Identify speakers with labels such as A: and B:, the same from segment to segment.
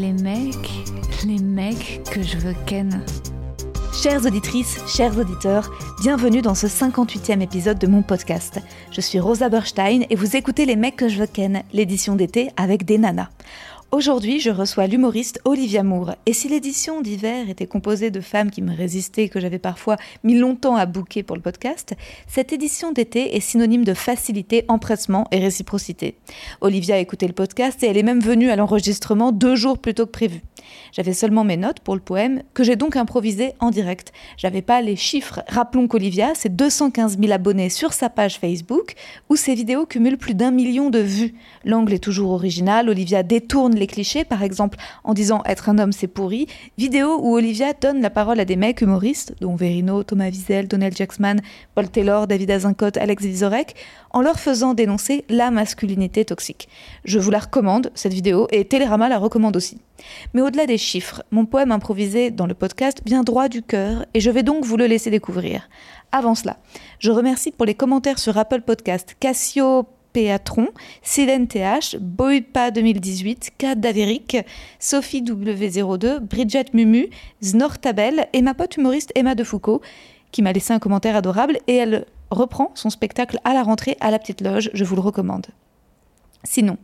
A: Les mecs, les mecs que je veux ken. Chères auditrices, chers auditeurs, bienvenue dans ce 58e épisode de mon podcast. Je suis Rosa Berstein et vous écoutez Les mecs que je veux ken, l'édition d'été avec des nanas. Aujourd'hui, je reçois l'humoriste Olivia Moore. Et si l'édition d'hiver était composée de femmes qui me résistaient, que j'avais parfois mis longtemps à bouquer pour le podcast, cette édition d'été est synonyme de facilité, empressement et réciprocité. Olivia a écouté le podcast et elle est même venue à l'enregistrement deux jours plus tôt que prévu. J'avais seulement mes notes pour le poème, que j'ai donc improvisé en direct. J'avais pas les chiffres. Rappelons qu'Olivia, c'est 215 000 abonnés sur sa page Facebook, où ses vidéos cumulent plus d'un million de vues. L'angle est toujours original, Olivia détourne les clichés, par exemple en disant être un homme c'est pourri, vidéo où Olivia donne la parole à des mecs humoristes, dont Verino, Thomas Wiesel, Donald Jackman, Paul Taylor, David Azincote, Alex Vizorek, en leur faisant dénoncer la masculinité toxique. Je vous la recommande, cette vidéo, et Télérama la recommande aussi. Mais au-delà des chiffres, mon poème improvisé dans le podcast vient droit du cœur, et je vais donc vous le laisser découvrir. Avant cela, je remercie pour les commentaires sur Apple Podcast Cassio Péatron, Célène TH, Boypa 2018, K Sophie W02, Bridget Mumu, Znortabel et ma pote humoriste Emma de Foucault, qui m'a laissé un commentaire adorable et elle reprend son spectacle à la rentrée à la petite loge, je vous le recommande. Sinon,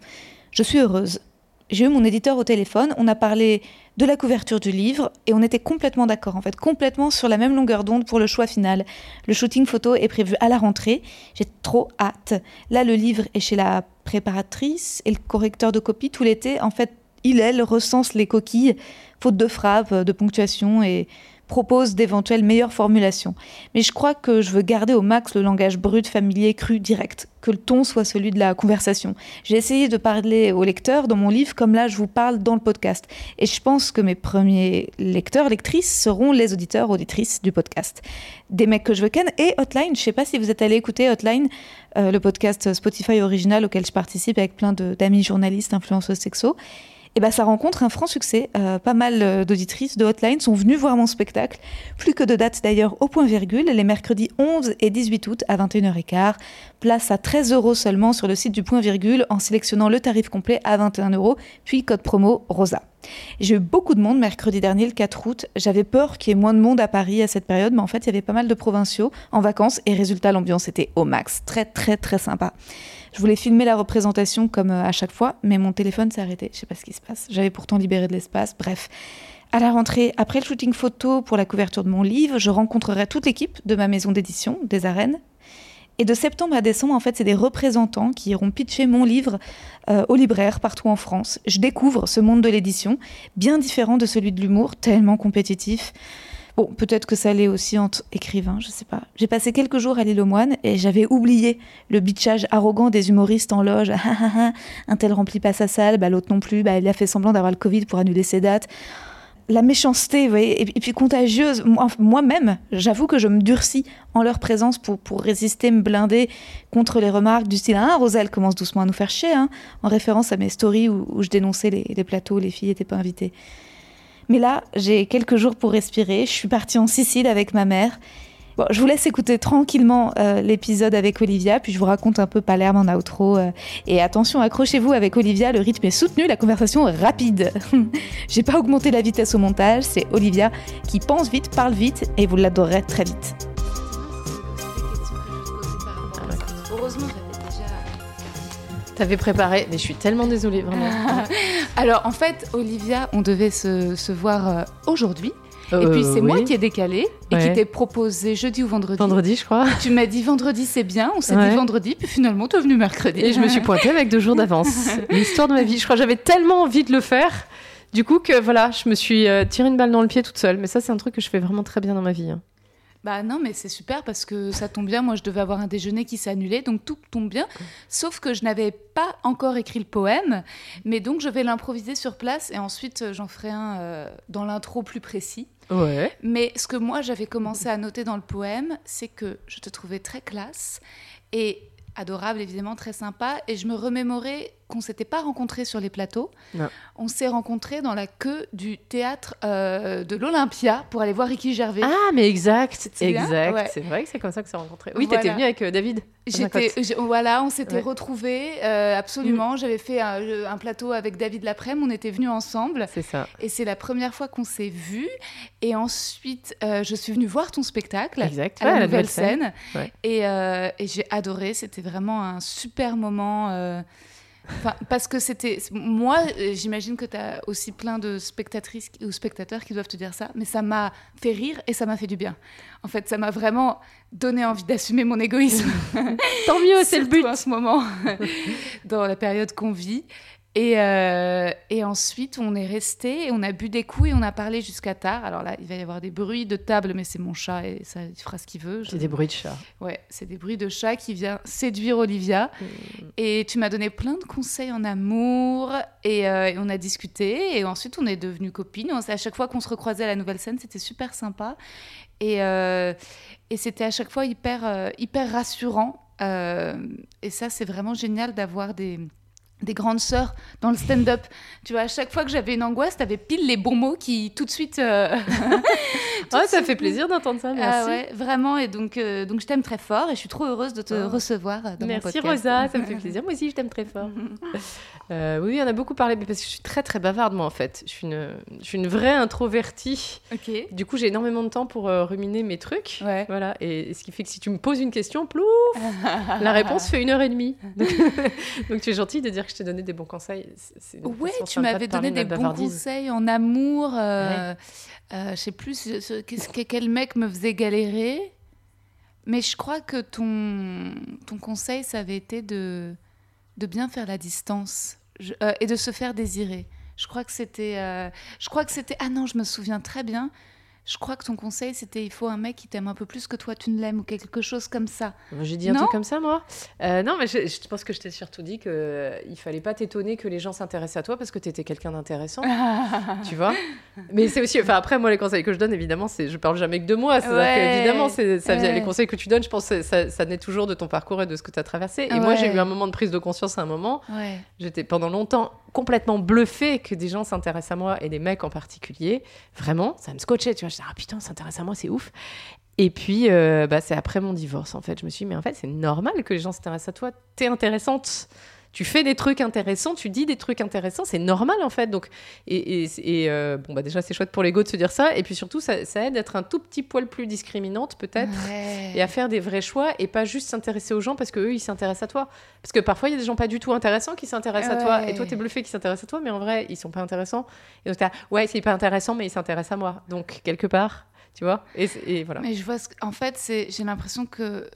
A: je suis heureuse. J'ai eu mon éditeur au téléphone, on a parlé de la couverture du livre et on était complètement d'accord, en fait, complètement sur la même longueur d'onde pour le choix final. Le shooting photo est prévu à la rentrée, j'ai trop hâte. Là, le livre est chez la préparatrice et le correcteur de copie tout l'été. En fait, il, elle, recense les coquilles, faute de frappe, de ponctuation et propose d'éventuelles meilleures formulations. Mais je crois que je veux garder au max le langage brut, familier, cru, direct, que le ton soit celui de la conversation. J'ai essayé de parler aux lecteurs dans mon livre comme là je vous parle dans le podcast. Et je pense que mes premiers lecteurs, lectrices seront les auditeurs, auditrices du podcast. Des mecs que je veux ken et Hotline. Je sais pas si vous êtes allé écouter Hotline, euh, le podcast Spotify original auquel je participe avec plein d'amis journalistes, influenceuses sexo et ben ça rencontre un franc succès. Euh, pas mal euh, d'auditrices de Hotline sont venues voir mon spectacle. Plus que de dates d'ailleurs au point virgule, les mercredis 11 et 18 août à 21h15. Place à 13 euros seulement sur le site du point virgule en sélectionnant le tarif complet à 21 euros, puis code promo ROSA. J'ai eu beaucoup de monde mercredi dernier, le 4 août. J'avais peur qu'il y ait moins de monde à Paris à cette période, mais en fait, il y avait pas mal de provinciaux en vacances et résultat, l'ambiance était au max. Très, très, très sympa. Je voulais filmer la représentation comme euh, à chaque fois, mais mon téléphone s'est arrêté. Je sais pas ce qui se passe. J'avais pourtant libéré de l'espace. Bref. À la rentrée, après le shooting photo pour la couverture de mon livre, je rencontrerai toute l'équipe de ma maison d'édition, des arènes. Et de septembre à décembre, en fait, c'est des représentants qui iront pitcher mon livre euh, aux libraires partout en France. Je découvre ce monde de l'édition, bien différent de celui de l'humour, tellement compétitif. Bon, peut-être que ça allait aussi entre écrivains, je sais pas. J'ai passé quelques jours à l'île aux moines et j'avais oublié le bitchage arrogant des humoristes en loge. un tel remplit pas sa salle, bah, l'autre non plus, bah, il a fait semblant d'avoir le Covid pour annuler ses dates. La méchanceté, vous voyez, et, puis contagieuse. Moi-même, j'avoue que je me durcis en leur présence pour, pour résister, me blinder contre les remarques du style Ah, Roselle commence doucement à nous faire chier, hein, en référence à mes stories où, je dénonçais les, les plateaux, les filles n'étaient pas invitées. Mais là, j'ai quelques jours pour respirer. Je suis partie en Sicile avec ma mère. Bon, je vous laisse écouter tranquillement euh, l'épisode avec Olivia, puis je vous raconte un peu Palerme en outro. Euh, et attention, accrochez-vous avec Olivia, le rythme est soutenu, la conversation rapide. J'ai pas augmenté la vitesse au montage, c'est Olivia qui pense vite, parle vite, et vous l'adorerez très vite.
B: T'avais préparé, mais je suis tellement désolée, vraiment.
A: Alors, en fait, Olivia, on devait se, voir euh, aujourd'hui. et puis c'est euh, moi qui ai décalé et qui t'ai proposé jeudi ou vendredi.
B: Vendredi, je crois.
A: Tu m'as dit vendredi, c'est bien. On s'est dit vendredi, puis finalement, tu es venu mercredi.
B: Et je me suis pointée avec deux jours d'avance. L'histoire de ma vie. Je crois que j'avais tellement envie de le faire. Du coup, que voilà, je me suis euh, tiré une balle dans le pied toute seule. Mais ça, c'est un truc que je fais vraiment très bien dans ma vie. Hein.
A: Bah non, mais c'est super parce que ça tombe bien. Moi, je devais avoir un déjeuner qui s'est annulé, donc tout tombe bien. Sauf que je n'avais pas encore écrit le poème, mais donc je vais l'improviser sur place et ensuite euh, j'en ferai un euh, dans l'intro plus précis.
B: Ouais.
A: Mais ce que moi j'avais commencé à noter dans le poème, c'est que je te trouvais très classe et adorable évidemment, très sympa. Et je me remémorais qu'on s'était pas rencontrés sur les plateaux.
B: Non.
A: On s'est rencontrés dans la queue du théâtre euh, de l'Olympia pour aller voir Ricky Gervais.
B: Ah, mais exact, exact.
A: Ouais.
B: C'est vrai que c'est comme ça que c'est rencontré. Oui,
A: Voilà.
B: t'étais venu avec euh, David.
A: J'étais, voilà, on s'était
B: Ouais.
A: retrouvés, euh, absolument. J'avais fait un, un plateau avec David Laprème, on était venus ensemble.
B: C'est ça.
A: Et c'est la première fois qu'on s'est vus. Et ensuite, je suis venue voir ton spectacle.
B: Exact.
A: à
B: Ouais,
A: la
B: la
A: nouvelle
B: nouvelle scène.
A: scène.
B: Ouais.
A: Et, et j'ai adoré. C'était vraiment un super moment. Enfin, parce que c'était. Moi, euh, j'imagine que tu as aussi plein de spectatrices ou spectateurs qui doivent te dire ça, mais ça m'a fait rire et ça m'a fait du bien. En fait, ça m'a vraiment donné envie d'assumer mon égoïsme.
B: Tant mieux, c'est le but.
A: en ce moment, dans la période qu'on vit. Et, euh, et ensuite, on est resté on a bu des coups et on a parlé jusqu'à tard. Alors là, il va y avoir des bruits de table, mais c'est mon chat et ça, il fera ce qu'il veut. Je-
B: C'est des bruits de chat.
A: Ouais, c'est des bruits de chat qui vient séduire Olivia. Et tu m'as donné plein de conseils en amour et, euh, et on a discuté et ensuite on est devenus copines. À chaque fois qu'on se recroisait à la nouvelle scène, c'était super sympa et, euh, et c'était à chaque fois hyper, hyper rassurant. Et ça, c'est vraiment génial d'avoir des des grandes sœurs dans le stand-up. Tu vois, à chaque fois que j'avais une angoisse, t'avais pile les bons mots qui tout de suite euh,
B: Ah, ça
A: suite.
B: fait plaisir d'entendre ça. Merci.
A: ah ouais, vraiment. Et donc, euh, donc je t'aime très fort et je suis trop heureuse de te
B: Oh.
A: recevoir euh, dans mon
B: Merci
A: podcast.
B: Rosa, ça me fait plaisir. Moi aussi, je t'aime très fort. Euh, oui, on a beaucoup parlé, mais parce que je suis très très bavarde, moi, en fait. Je suis une, je suis une vraie introvertie.
A: Ok.
B: Du coup, j'ai énormément de temps pour ruminer mes trucs.
A: Ouais.
B: Voilà. Et ce qui fait que si tu me poses une question, plouf, la réponse fait une heure et demie. Donc, donc tu es gentil de dire que je t'ai donné des bons conseils.
A: Ouais,
B: façon
A: tu m'avais donné
B: de
A: des bons conseils en amour. Euh, euh, je sais plus ce- quel mec me faisait galérer. Mais je crois que ton, ton conseil, ça avait été de, de bien faire la distance Je- euh, et de se faire désirer. Je crois que c'était. euh, je crois que c'était. Ah non, je me souviens très bien. Je crois que ton conseil, c'était il faut un mec qui t'aime un peu plus que toi, tu ne l'aimes, ou quelque chose comme ça.
B: J'ai dit un
A: Non
B: truc comme ça, moi Euh, Non, mais je, je pense que je t'ai surtout dit qu'il ne fallait pas t'étonner que les gens s'intéressent à toi parce que tu étais quelqu'un d'intéressant, tu vois? Mais c'est aussi... Enfin, après, moi, les conseils que je donne, évidemment, c'est je parle jamais que de moi. C'est-à-dire
A: Ouais,
B: qu'évidemment, c'est- ça vient-
A: ouais.
B: les conseils que tu donnes, je pense que ça, ça naît toujours de ton parcours et de ce que tu as traversé. Et moi, j'ai eu un moment de prise de conscience à un moment.
A: Ouais.
B: J'étais pendant longtemps complètement bluffée que des gens s'intéressent à moi et des mecs en particulier. Vraiment, ça me scotchait. Tu vois, je disais, ah putain, s'intéresse à moi, c'est ouf. Et puis, euh, bah, c'est après mon divorce, en fait. Je me suis dit, mais en fait, c'est normal que les gens s'intéressent à toi. T'es intéressante. Tu fais des trucs intéressants, tu dis des trucs intéressants, c'est normal en fait. Donc, et, et- et, euh, bon, bah déjà, c'est chouette pour l'ego de se dire ça. Et puis surtout, ça, ça aide d'être un tout petit poil plus discriminante, peut-être
A: Ouais.
B: et à faire des vrais choix et pas juste s'intéresser aux gens parce que eux ils s'intéressent à toi. Parce que parfois il y a des gens pas du tout intéressants qui s'intéressent à toi. Et toi t'es bluffé qu'ils s'intéressent à toi mais en vrai ils sont pas intéressants. Et donc t'as ouais c'est pas intéressant mais ils s'intéressent à moi. Donc quelque part tu vois. Et, voilà.
A: Mais je vois, ce en fait, c'est, j'ai l'impression que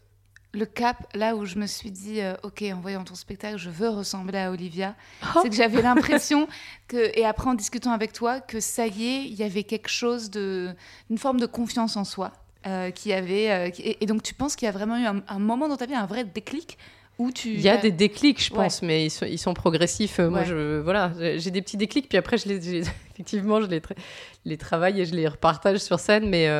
A: le cap, là où je me suis dit, euh, ok, en voyant ton spectacle, je veux ressembler à Olivia,
B: Oh.
A: c'est que j'avais l'impression que, et après en discutant avec toi, que ça y est, il y avait quelque chose de, une forme de confiance en soi. euh, qui avait, euh, qui- et, et donc tu penses qu'il y a vraiment eu un, un moment dans ta vie, un vrai déclic où tu.
B: il y a des déclics je
A: Ouais.
B: pense mais ils sont, ils sont progressifs moi je voilà j'ai des petits déclics puis après je les effectivement je les, tra- les travaille et je les repartage sur scène mais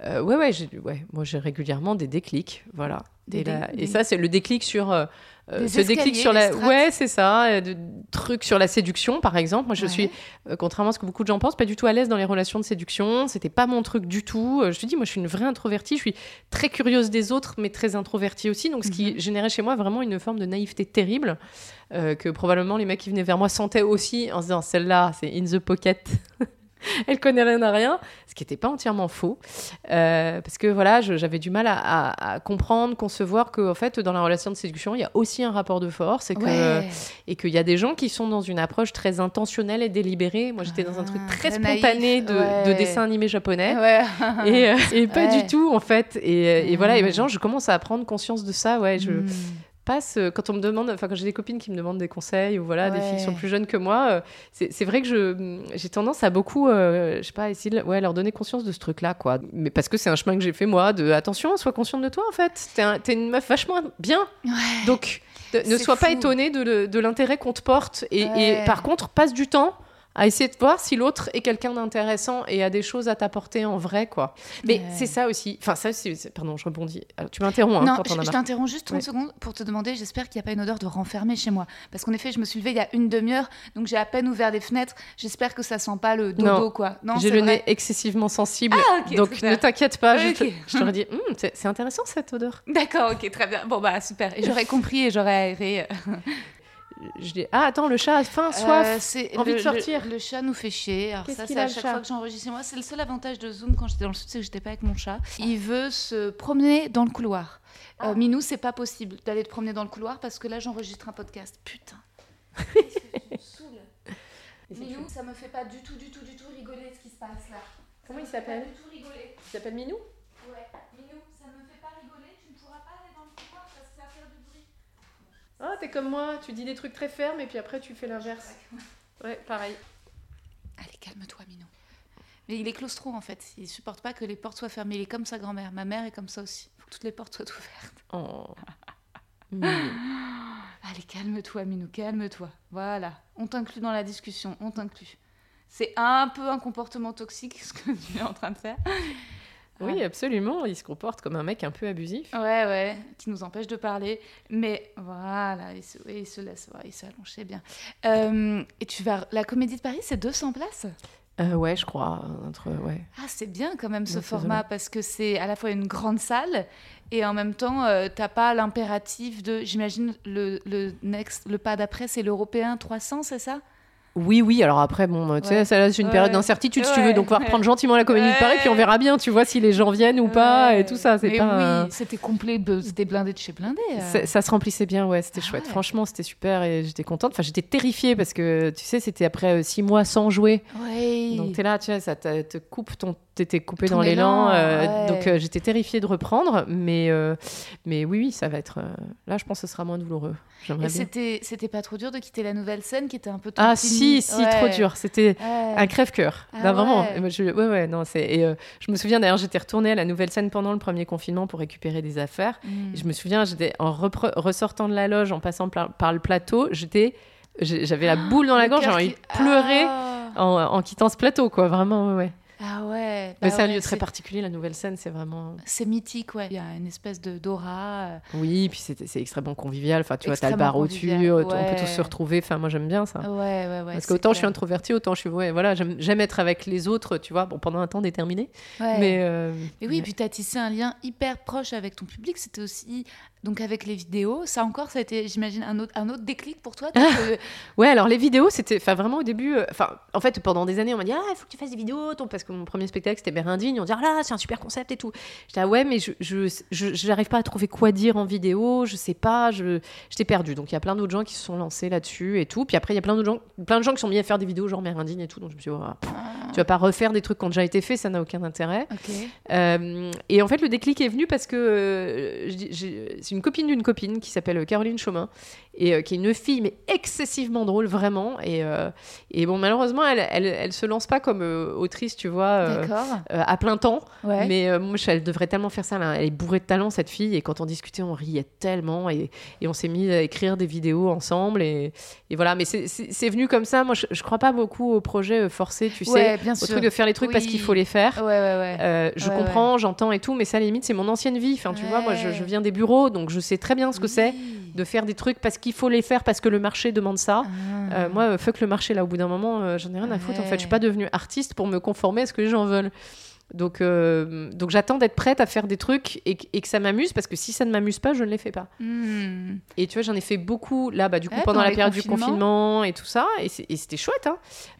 B: ouais ouais ouais moi j'ai régulièrement des déclics voilà
A: Des
B: et, là- ça c'est le déclic sur euh, euh, ce déclic sur la ouais c'est ça euh, de, trucs sur la séduction par exemple. Moi je
A: Ouais.
B: suis euh, contrairement à ce que beaucoup de gens pensent pas du tout à l'aise dans les relations de séduction. C'était pas mon truc du tout. Je te dis moi je suis une vraie introvertie. Je suis très curieuse des autres mais très introvertie aussi. Donc ce qui
A: Mhm.
B: générait chez moi vraiment une forme de naïveté terrible que probablement les mecs qui venaient vers moi sentaient aussi en se disant celle-là c'est in the pocket elle connaît rien à rien, ce qui n'était pas entièrement faux, Euh, parce que voilà, j'avais du mal à, à- à comprendre, concevoir que en fait, dans la relation de séduction, il y a aussi un rapport de force et que
A: Ouais.
B: et qu'il y a des gens qui sont dans une approche très intentionnelle et délibérée. Moi, j'étais dans un truc
A: Ah,
B: très spontané de,
A: ouais.
B: de dessin animé japonais.
A: Ouais.
B: Et, euh, et pas du tout en fait et, voilà et genre je commence à prendre conscience de ça ouais je
A: Mm.
B: Passe euh, quand on me demande, enfin quand j'ai des copines qui me demandent des conseils ou voilà des filles qui sont plus jeunes que moi, euh, c'est vrai que je j'ai tendance à beaucoup, euh, je sais pas, essayer de ouais, leur donner conscience de ce truc-là quoi. Mais parce que c'est un chemin que j'ai fait moi, de attention, sois consciente de toi en fait. T'es un- une meuf vachement bien,
A: Ouais.
B: donc de- ne sois pas étonnée de, l'intérêt qu'on te porte et, et par contre passe du temps à essayer de voir si l'autre est quelqu'un d'intéressant et a des choses à t'apporter en vrai quoi. Mais c'est ça aussi. Enfin ça c'est- pardon, je rebondis. Alors, tu m'interromps hein,
A: non,
B: quand on
A: je, t'interromps juste 30
B: Ouais.
A: secondes pour te demander, j'espère qu'il n'y a pas une odeur de renfermé chez moi. Parce qu'en effet, je me suis levée il y a une demi-heure, donc j'ai à peine ouvert les fenêtres. J'espère que ça sent pas le dodo,
B: Non.
A: quoi. Non,
B: J'ai le
A: vrai
B: nez excessivement sensible,
A: Ah, ok,
B: donc
A: super.
B: ne t'inquiète pas. Je,
A: Ok.
B: te- je t'aurais dit, Hum, c'est c'est intéressant cette odeur.
A: D'accord, ok, très bien. Bon, bah, super. Et j'aurais compris et j'aurais aéré.
B: Je dis, ah attends, le chat a faim, soif.
A: Euh, c'est
B: envie
A: le-
B: de sortir.
A: Le, le chat nous fait chier. Alors
B: Qu'est-ce
A: ça,
B: qu'il
A: c'est
B: a,
A: à chaque
B: chat
A: fois que j'enregistre chez moi. C'est le seul avantage de Zoom quand j'étais dans le sud, c'est que j'étais pas avec mon chat. Il veut se promener dans le couloir.
B: Ah.
A: Euh, Minou, c'est pas possible d'aller te promener dans le couloir parce que là, j'enregistre un podcast. Putain. Minou, ça me fait pas du tout, du tout, du tout rigoler ce qui se passe là.
B: Comment il
A: me
B: s'appelle
A: pas du tout rigoler.
B: Il s'appelle Minou?
A: Ouais, Minou, ça me fait pas rigoler. Tu ne pourras pas aller dans le couloir parce que ça va faire du bruit.
B: Ah, t'es comme moi, tu dis des trucs très fermes et puis après tu fais l'inverse. Ouais, pareil.
A: Allez, calme-toi, Minou. Mais il est claustro en fait. Il supporte pas que les portes soient fermées. Il est comme sa grand-mère. Ma mère est comme ça aussi. Faut que toutes les portes soient ouvertes.
B: Oh.
A: Allez, calme-toi, Minou, calme-toi. Voilà. On t'inclut dans la discussion. On t'inclut. C'est un peu un comportement toxique ce que tu es en train de faire.
B: Oui, absolument. Il se comporte comme un mec un peu abusif.
A: Ouais, ouais, qui nous empêche de parler. Mais voilà, il se, il se laisse, ouais, il se allonge, c'est bien. Euh, et tu vas. La comédie de Paris, c'est 200 places?
B: Euh, ouais, je crois. Entre, ouais.
A: Ah, c'est bien quand même ce format parce que c'est à la fois une grande salle et en même temps, euh, t'as pas l'impératif de. J'imagine le, le, next, le pas d'après, c'est l'européen 300, c'est ça?
B: Oui, oui. Alors après, bon, tu sais,
A: Ouais.
B: ça c'est une période
A: Ouais.
B: d'incertitude, si tu veux. Donc, on va reprendre gentiment la comédie de Paris, puis on verra bien, tu vois, si les gens viennent ou pas et tout ça. C'est pas.
A: oui, c'était complet, c'était blindé de chez blindé. euh.
B: Ça, se remplissait bien, ouais, c'était
A: Ah
B: chouette. Franchement, c'était super et j'étais contente. Enfin, j'étais terrifiée parce que, tu sais, c'était après euh, six mois sans jouer. Donc, t'es là, tu vois, ça te, coupe ton. T'étais coupé
A: Ton
B: dans l'élan.
A: élan,
B: euh,
A: ouais.
B: Donc, euh, j'étais terrifiée de reprendre. Mais, euh, mais oui, oui, ça va être. Là, je pense que ce sera moins douloureux. J'aimerais
A: Et
B: bien.
A: c'était, c'était pas trop dur de quitter la nouvelle scène qui était un peu trop
B: Ah, si, si,
A: Ouais.
B: trop dur. C'était.
A: Ouais.
B: Un crève-cœur.
A: Ah
B: vraiment. moi, je- ouais, non, et, euh, je me souviens d'ailleurs, j'étais retournée à la nouvelle scène pendant le premier confinement pour récupérer des affaires.
A: Mm.
B: Et je me souviens, j'étais en ressortant de la loge, en passant par, le plateau, j'étais, j'avais la boule dans la gorge, j'ai envie de pleurer
A: Ah,
B: en, en quittant ce plateau, quoi. Vraiment, ouais.
A: Ah ouais.
B: Mais
A: bah
B: c'est un lieu très particulier, la nouvelle scène, c'est vraiment.
A: C'est mythique, ouais. Il y a une espèce de d'aura. euh,
B: Oui, puis c'est extrêmement convivial. Enfin, tu vois, t'as le bar au-dessus,
A: convivial,
B: on peut tous se retrouver. Enfin, moi, j'aime bien ça.
A: Ouais, ouais, ouais.
B: Parce qu'autant je suis introvertie, autant je suis. Ouais, voilà, j'aime être avec les autres, tu vois, bon, pendant un temps déterminé.
A: Ouais.
B: Mais. euh,
A: Et oui,
B: mais-
A: puis tu as tissé un lien hyper proche avec ton public. C'était aussi, donc avec les vidéos, ça encore, ça a été, j'imagine, un autre, un autre déclic pour toi. que-
B: Ouais, alors les vidéos, c'était, enfin vraiment au début, euh, enfin en fait pendant des années on m'a dit ah il faut que tu fasses des vidéos, ton- parce que mon premier spectacle c'était Bérindigne, on dit ah là c'est un super concept et tout. J'étais ah ouais mais je, j'arrive pas à trouver quoi dire en vidéo, je sais pas, je, j'étais perdue. Donc il y a plein d'autres gens qui se sont lancés là-dessus et tout. Puis après il y a plein d'autres gens, plein de gens qui sont mis à faire des vidéos genre Bérindigne et tout. Donc je me suis dit oh, pff, tu vas pas refaire des trucs qui ont déjà été faits, ça n'a aucun intérêt.
A: Ok.
B: Euh, et en fait, le déclic est venu parce que euh, j'ai- une copine d'une copine qui s'appelle Caroline Chaumin et euh, qui est une fille mais excessivement drôle vraiment. Et, euh, et bon, malheureusement, elle, elle, elle se lance pas comme euh, autrice, tu vois, euh, euh, à plein temps.
A: Ouais.
B: Mais euh, moi, elle devrait tellement faire ça. là. Elle est bourrée de talent, cette fille. Et quand on discutait, on riait tellement. Et, et on s'est mis à écrire des vidéos ensemble. Et, et voilà. Mais c'est- venu comme ça. Moi, je, je crois pas beaucoup au projet euh, forcé, tu sais,
A: bien
B: au truc de faire les trucs parce qu'il faut les faire.
A: Ouais.
B: Euh, je comprends, j'entends et tout, mais ça, à la limite, c'est mon ancienne vie. Enfin, tu vois, moi, je, je viens des bureaux, donc je sais très bien ce que c'est de faire des trucs parce qu'il faut les faire, parce que le marché demande ça.
A: Ah.
B: Euh, moi, euh, fuck le marché, là, au bout d'un moment, euh, j'en ai rien à foutre. En fait, je suis pas devenue artiste pour me conformer à ce que les gens veulent. Donc, euh, donc j'attends d'être prête à faire des trucs et, que- et que ça m'amuse, parce que si ça ne m'amuse pas, je ne les fais pas.
A: Hmm.
B: Et tu vois, j'en ai fait beaucoup, là, bah, du coup,
A: Ouais,
B: pendant la période du confinement et tout ça, et c'était chouette, hein.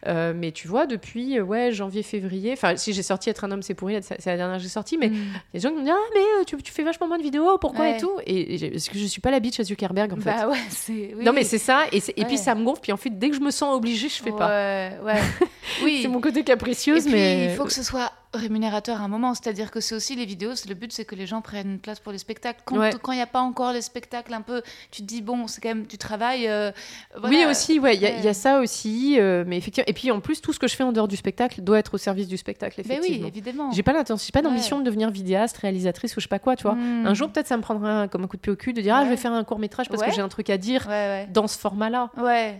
B: Euh, mais tu vois, depuis, euh, ouais, janvier, février, enfin, si j'ai sorti Être un homme, c'est pourri, c'est la dernière que j'ai sortie, mais
A: Hmm.
B: il y a des gens qui me disent Ah, mais tu, tu fais vachement moins de vidéos, pourquoi
A: Ouais.
B: et tout Et, parce que je suis pas la bitch à Zuckerberg, en fait.
A: Bah ouais, c'est. oui,
B: non, mais c'est ça, et, puis ça me gonfle, puis en fait, dès que je me sens obligée, je fais pas.
A: Ouais, ouais. oui.
B: C'est mon côté
A: Et
B: capricieuse,
A: puis,
B: mais.
A: il faut que ce soit rémunérateur à un moment. C'est-à-dire que c'est aussi les vidéos, c'est le but, c'est que les gens prennent une place pour les spectacles. Quand
B: Ouais.
A: il n'y a pas encore les spectacles, un peu, tu te dis, bon, c'est quand même du travail. euh,
B: Oui, aussi, ouais, il y, a-
A: Ouais.
B: il y a ça aussi. euh, mais effectivement, et puis en plus, tout ce que je fais en dehors du spectacle doit être au service du spectacle,
A: Mais oui,
B: effectivement.
A: évidemment.
B: j'ai pas l'intention, j'ai pas d'ambition de devenir vidéaste, réalisatrice ou je sais pas quoi, tu vois.
A: Hmm.
B: Un jour, peut-être, ça me prendra comme un coup de pied au cul de dire, ah, je vais faire un court métrage parce que j'ai un truc à dire dans ce format-là.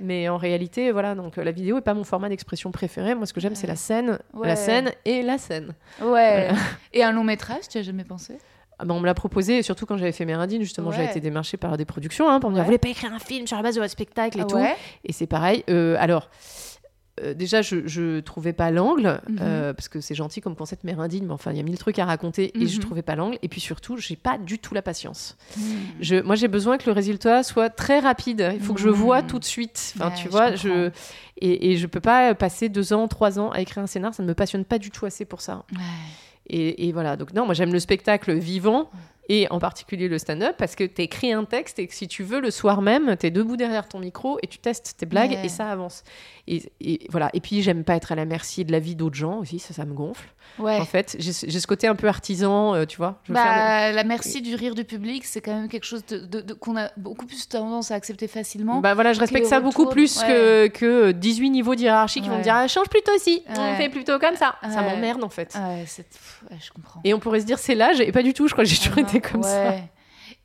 B: Mais en réalité, voilà, donc euh, la vidéo est pas mon format d'expression préféré. Moi, ce que j'aime, c'est la scène, la scène et la scène.
A: Ouais. Et un long métrage, tu as jamais pensé?
B: Ah ben, on me l'a proposé, et surtout quand j'avais fait Mérindine, justement, j'ai
A: Ouais.
B: été démarchée par des productions hein, pour me dire, vous voulez pas écrire un film sur la base de votre spectacle et
A: Ah
B: tout?
A: ouais
B: Et c'est pareil. euh, alors, euh, déjà, je, je trouvais pas l'angle,
A: Mhm.
B: euh, parce que c'est gentil comme concept Mérindine, mais enfin, il y a mille trucs à raconter et je
A: Mhm.
B: trouvais pas l'angle. Et puis surtout, j'ai pas du tout la patience. Je, moi, j'ai besoin que le résultat soit très rapide. Il faut que je
A: Mhm.
B: vois tout de suite. Enfin,
A: Ouais,
B: tu
A: je
B: vois,
A: comprends.
B: je, et, et je peux pas passer deux ans, trois ans à écrire un scénar. Ça ne me passionne pas du tout assez pour ça.
A: Ouais.
B: Et, et voilà. Donc non, moi j'aime le spectacle vivant et en particulier le stand-up parce que tu écris un texte et que si tu veux le soir même, tu es debout derrière ton micro et tu testes tes blagues
A: Ouais.
B: et ça avance. Et, et voilà. Et puis j'aime pas être à la merci de la vie d'autres gens aussi, ça, ça me gonfle.
A: Ouais.
B: En fait, j'ai ce côté un peu artisan, euh, tu vois. Je veux faire de-
A: Bah, la merci du rire du public, c'est quand même quelque chose de, de- de- qu'on a beaucoup plus tendance à accepter facilement.
B: Bah voilà, je respecte ça beaucoup plus que, que 18 niveaux de hiérarchie qui vont me dire ah, change plutôt ci, on fait plutôt comme ça. Ça m'emmerde en fait.
A: je comprends.
B: Et on pourrait se dire c'est l'âge, et pas du tout, je crois que j'ai toujours
A: Ah
B: été comme ça.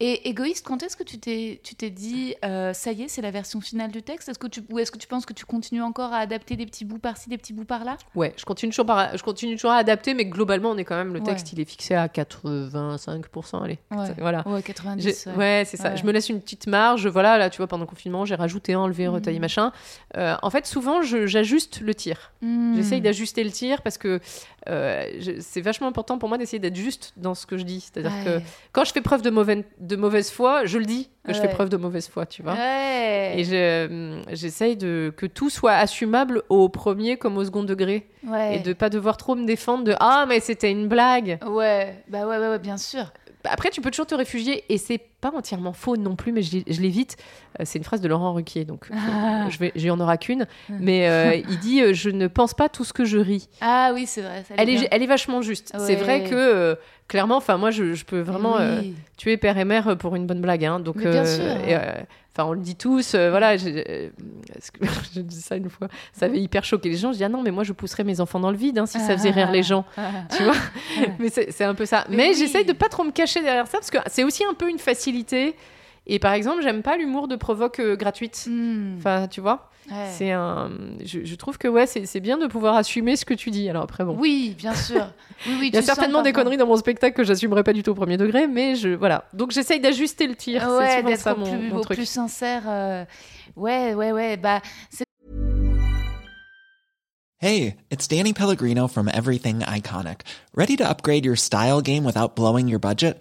A: Et égoïste, quand est-ce que tu t'es, tu t'es dit, euh, ça y est, c'est la version finale du texte? Est-ce que tu, Ou est-ce que tu penses que tu continues encore à adapter des petits bouts par-ci, des petits bouts par-là?
B: Ouais, je continue toujours, par- je continue toujours à adapter, mais globalement, on est quand même, le
A: Ouais.
B: texte, il est fixé à 85%, allez.
A: Ouais.
B: Voilà.
A: Ouais,
B: J'ai-
A: 90.
B: Ouais,
A: ouais.
B: c'est ça. Je me laisse une petite marge. Voilà, là, tu vois, pendant le confinement, j'ai rajouté, enlevé, retaillé,
A: Mhm.
B: machin. Euh, en fait, souvent, je- j'ajuste le tir.
A: Hmm.
B: J'essaye d'ajuster le tir parce que euh, je- c'est vachement important pour moi d'essayer d'être juste dans ce que je dis. C'est-à-dire que quand je fais preuve de, mauvaise- de mauvaise foi, je le dis que je fais
A: Ouais.
B: preuve de mauvaise foi, tu vois.
A: Ouais.
B: Et je- euh, j'essaye de que tout soit assumable au premier comme au second degré
A: Ouais.
B: et de pas devoir trop me défendre de ah mais c'était une blague.
A: Ouais, bah ouais, ouais, ouais, bien sûr.
B: Après tu peux toujours te réfugier et c'est pas entièrement faux non plus mais je, je l'évite. Euh, c'est une phrase de Laurent Ruquier donc euh,
A: Ah.
B: je vais j'y en aura qu'une
A: Hmm.
B: mais euh, il dit euh, je ne pense pas tout ce que je ris.
A: Ah oui, c'est vrai. ça
B: Elle est, elle est vachement juste. C'est vrai que euh, clairement enfin moi je, je peux vraiment
A: Oui.
B: tuer père et mère pour une bonne blague hein. donc
A: Mais bien sûr,
B: et, Enfin, on le dit tous, euh, voilà. euh, que- Je dis ça une fois, ça avait hyper choqué les gens. Je dis ah non, mais moi je pousserais mes enfants dans le vide hein, si ça faisait rire les gens, tu vois. mais c'est c'est un peu ça.
A: Mais
B: Mais,
A: oui.
B: j'essaye de pas trop me cacher derrière ça parce que c'est aussi un peu une facilité. Et par exemple, j'aime pas l'humour de provoque euh, gratuite.
A: Hmm.
B: Enfin, tu vois,
A: Ouais.
B: c'est un. Je, je trouve que ouais, c'est c'est bien de pouvoir assumer ce que tu dis. Alors après, bon.
A: Oui, bien sûr. Oui, oui,
B: Il y a certainement des conneries dans mon spectacle que j'assumerai pas du tout au premier degré, mais je voilà. Donc j'essaye d'ajuster le tir.
A: Ouais, d'être
B: ça
A: au
B: mon,
A: plus,
B: mon
A: au
B: truc.
A: plus sincère. euh, Ouais, ouais, ouais. Bah, c'est
C: Hey, it's Danny Pellegrino from Everything Iconic. Ready to upgrade your style game without blowing your budget?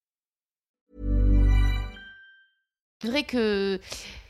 A: Vrai que.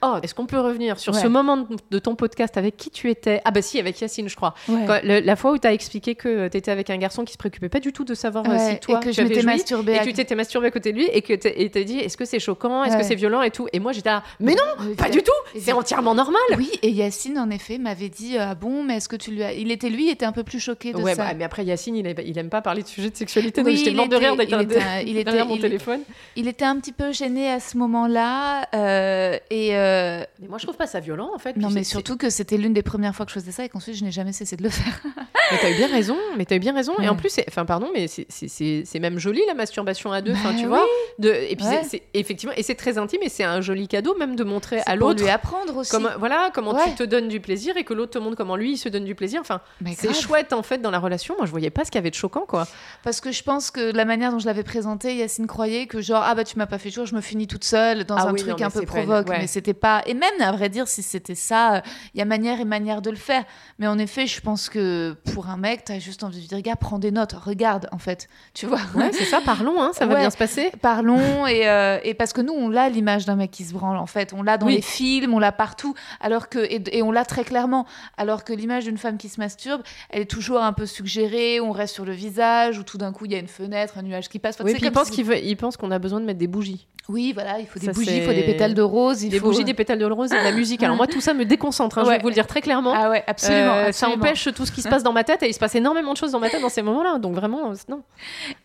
B: Oh, est-ce qu'on peut revenir sur
A: Ouais.
B: ce moment de, ton podcast avec qui tu étais? Ah bah si, avec Yacine, je crois.
A: Ouais.
B: Quand- le- la fois où tu as expliqué que tu étais avec un garçon qui se préoccupait pas du tout de savoir euh,
A: Ouais,
B: si toi
A: et que
B: tu
A: je
B: avais
A: masturbée
B: et
A: à-
B: tu t'étais masturbé à côté de lui et que t'as dit est-ce que c'est choquant, est-ce que c'est violent et tout? Et moi j'étais là mais non,
A: Euh,
B: pas du tout, c'est entièrement normal.
A: Oui, et Yacine, en effet, m'avait dit Ah bon, mais est-ce que tu lui as. Il était, lui, était un peu plus choqué de
B: Ouais,
A: ça.
B: bah, mais après Yacine, il, il aime pas parler de sujets de sexualité,
A: Oui,
B: donc j'étais
A: il
B: mort de rire
A: il il
B: derrière mon
A: il-
B: téléphone.
A: Il était un petit peu gêné à ce moment-là. euh, et. Euh,
B: Mais moi je trouve pas ça violent en fait.
A: Non, mais surtout que c'était l'une des premières fois que je faisais ça et qu'ensuite je n'ai jamais cessé de le faire.
B: Mais t'as eu bien raison, mais t'as eu bien raison. Et en plus, enfin pardon, mais c'est- même joli la masturbation à deux. Enfin,
A: Bah
B: tu
A: oui.
B: vois. De, et puis
A: Ouais.
B: c'est- effectivement, et c'est très intime et c'est un joli cadeau même de montrer à l'autre
A: lui apprendre aussi.
B: voilà comment
A: Ouais.
B: tu te donnes du plaisir et que l'autre te montre comment lui il se donne du plaisir. Enfin, c'est chouette en fait dans la relation. Moi, je voyais pas ce qu'il y avait de choquant quoi.
A: Parce que je pense que la manière dont je l'avais présenté, Yacine croyait que genre ah bah tu m'as pas fait chaud, je me finis toute seule dans
B: Ah
A: un
B: oui,
A: truc un peu
B: une-
A: provoque, mais c'était pas. Et même, à vrai dire, si c'était ça, euh, il y a manière et manière de le faire. Mais en effet, je pense que pour un mec, t'as juste envie de dire, gars, prends des notes, regarde, en fait. Tu vois
B: Ouais, c'est ça, parlons, hein, ça va bien se passer.
A: Parlons et, euh, et parce que nous on l'a l'image d'un mec qui se branle en fait on l'a dans
B: Oui.
A: les films on l'a partout alors que et, et on l'a très clairement alors que l'image d'une femme qui se masturbe elle est toujours un peu suggérée on reste sur le visage ou tout d'un coup il y a une fenêtre un nuage qui passe Enfin,
B: Oui, puis il
A: comme
B: pense
A: si-
B: qu'il veut- il pense qu'on a besoin de mettre des bougies.
A: Oui voilà il faut des
B: Ça,
A: bougies il faut des pétales de rose il
B: Des
A: faut...
B: bougies, des pétales de rose et de la musique. Alors moi, tout ça me déconcentre, hein, je vais vous le dire très clairement.
A: ah ouais absolument,
B: Euh,
A: absolument.
B: Ça empêche tout ce qui se passe dans ma tête et il se passe énormément de choses dans ma tête dans ces moments-là. Donc vraiment, euh, non.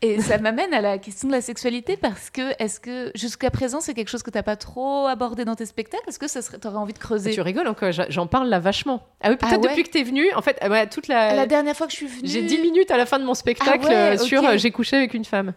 A: Et ça m'amène à la question de la sexualité parce que est-ce que jusqu'à présent c'est quelque chose que t'as pas trop abordé dans tes spectacles? Est-ce que ça serait t'aurais envie de creuser?
B: Tu rigoles encore, j'en parle là vachement. Ah oui, peut-être
A: Ah ouais?
B: depuis que t'es venue. En fait, ouais, toute la.
A: La dernière fois que je suis venue
B: J'ai 10 minutes à la fin de mon spectacle
A: Ah
B: euh, sur J'ai couché avec une femme.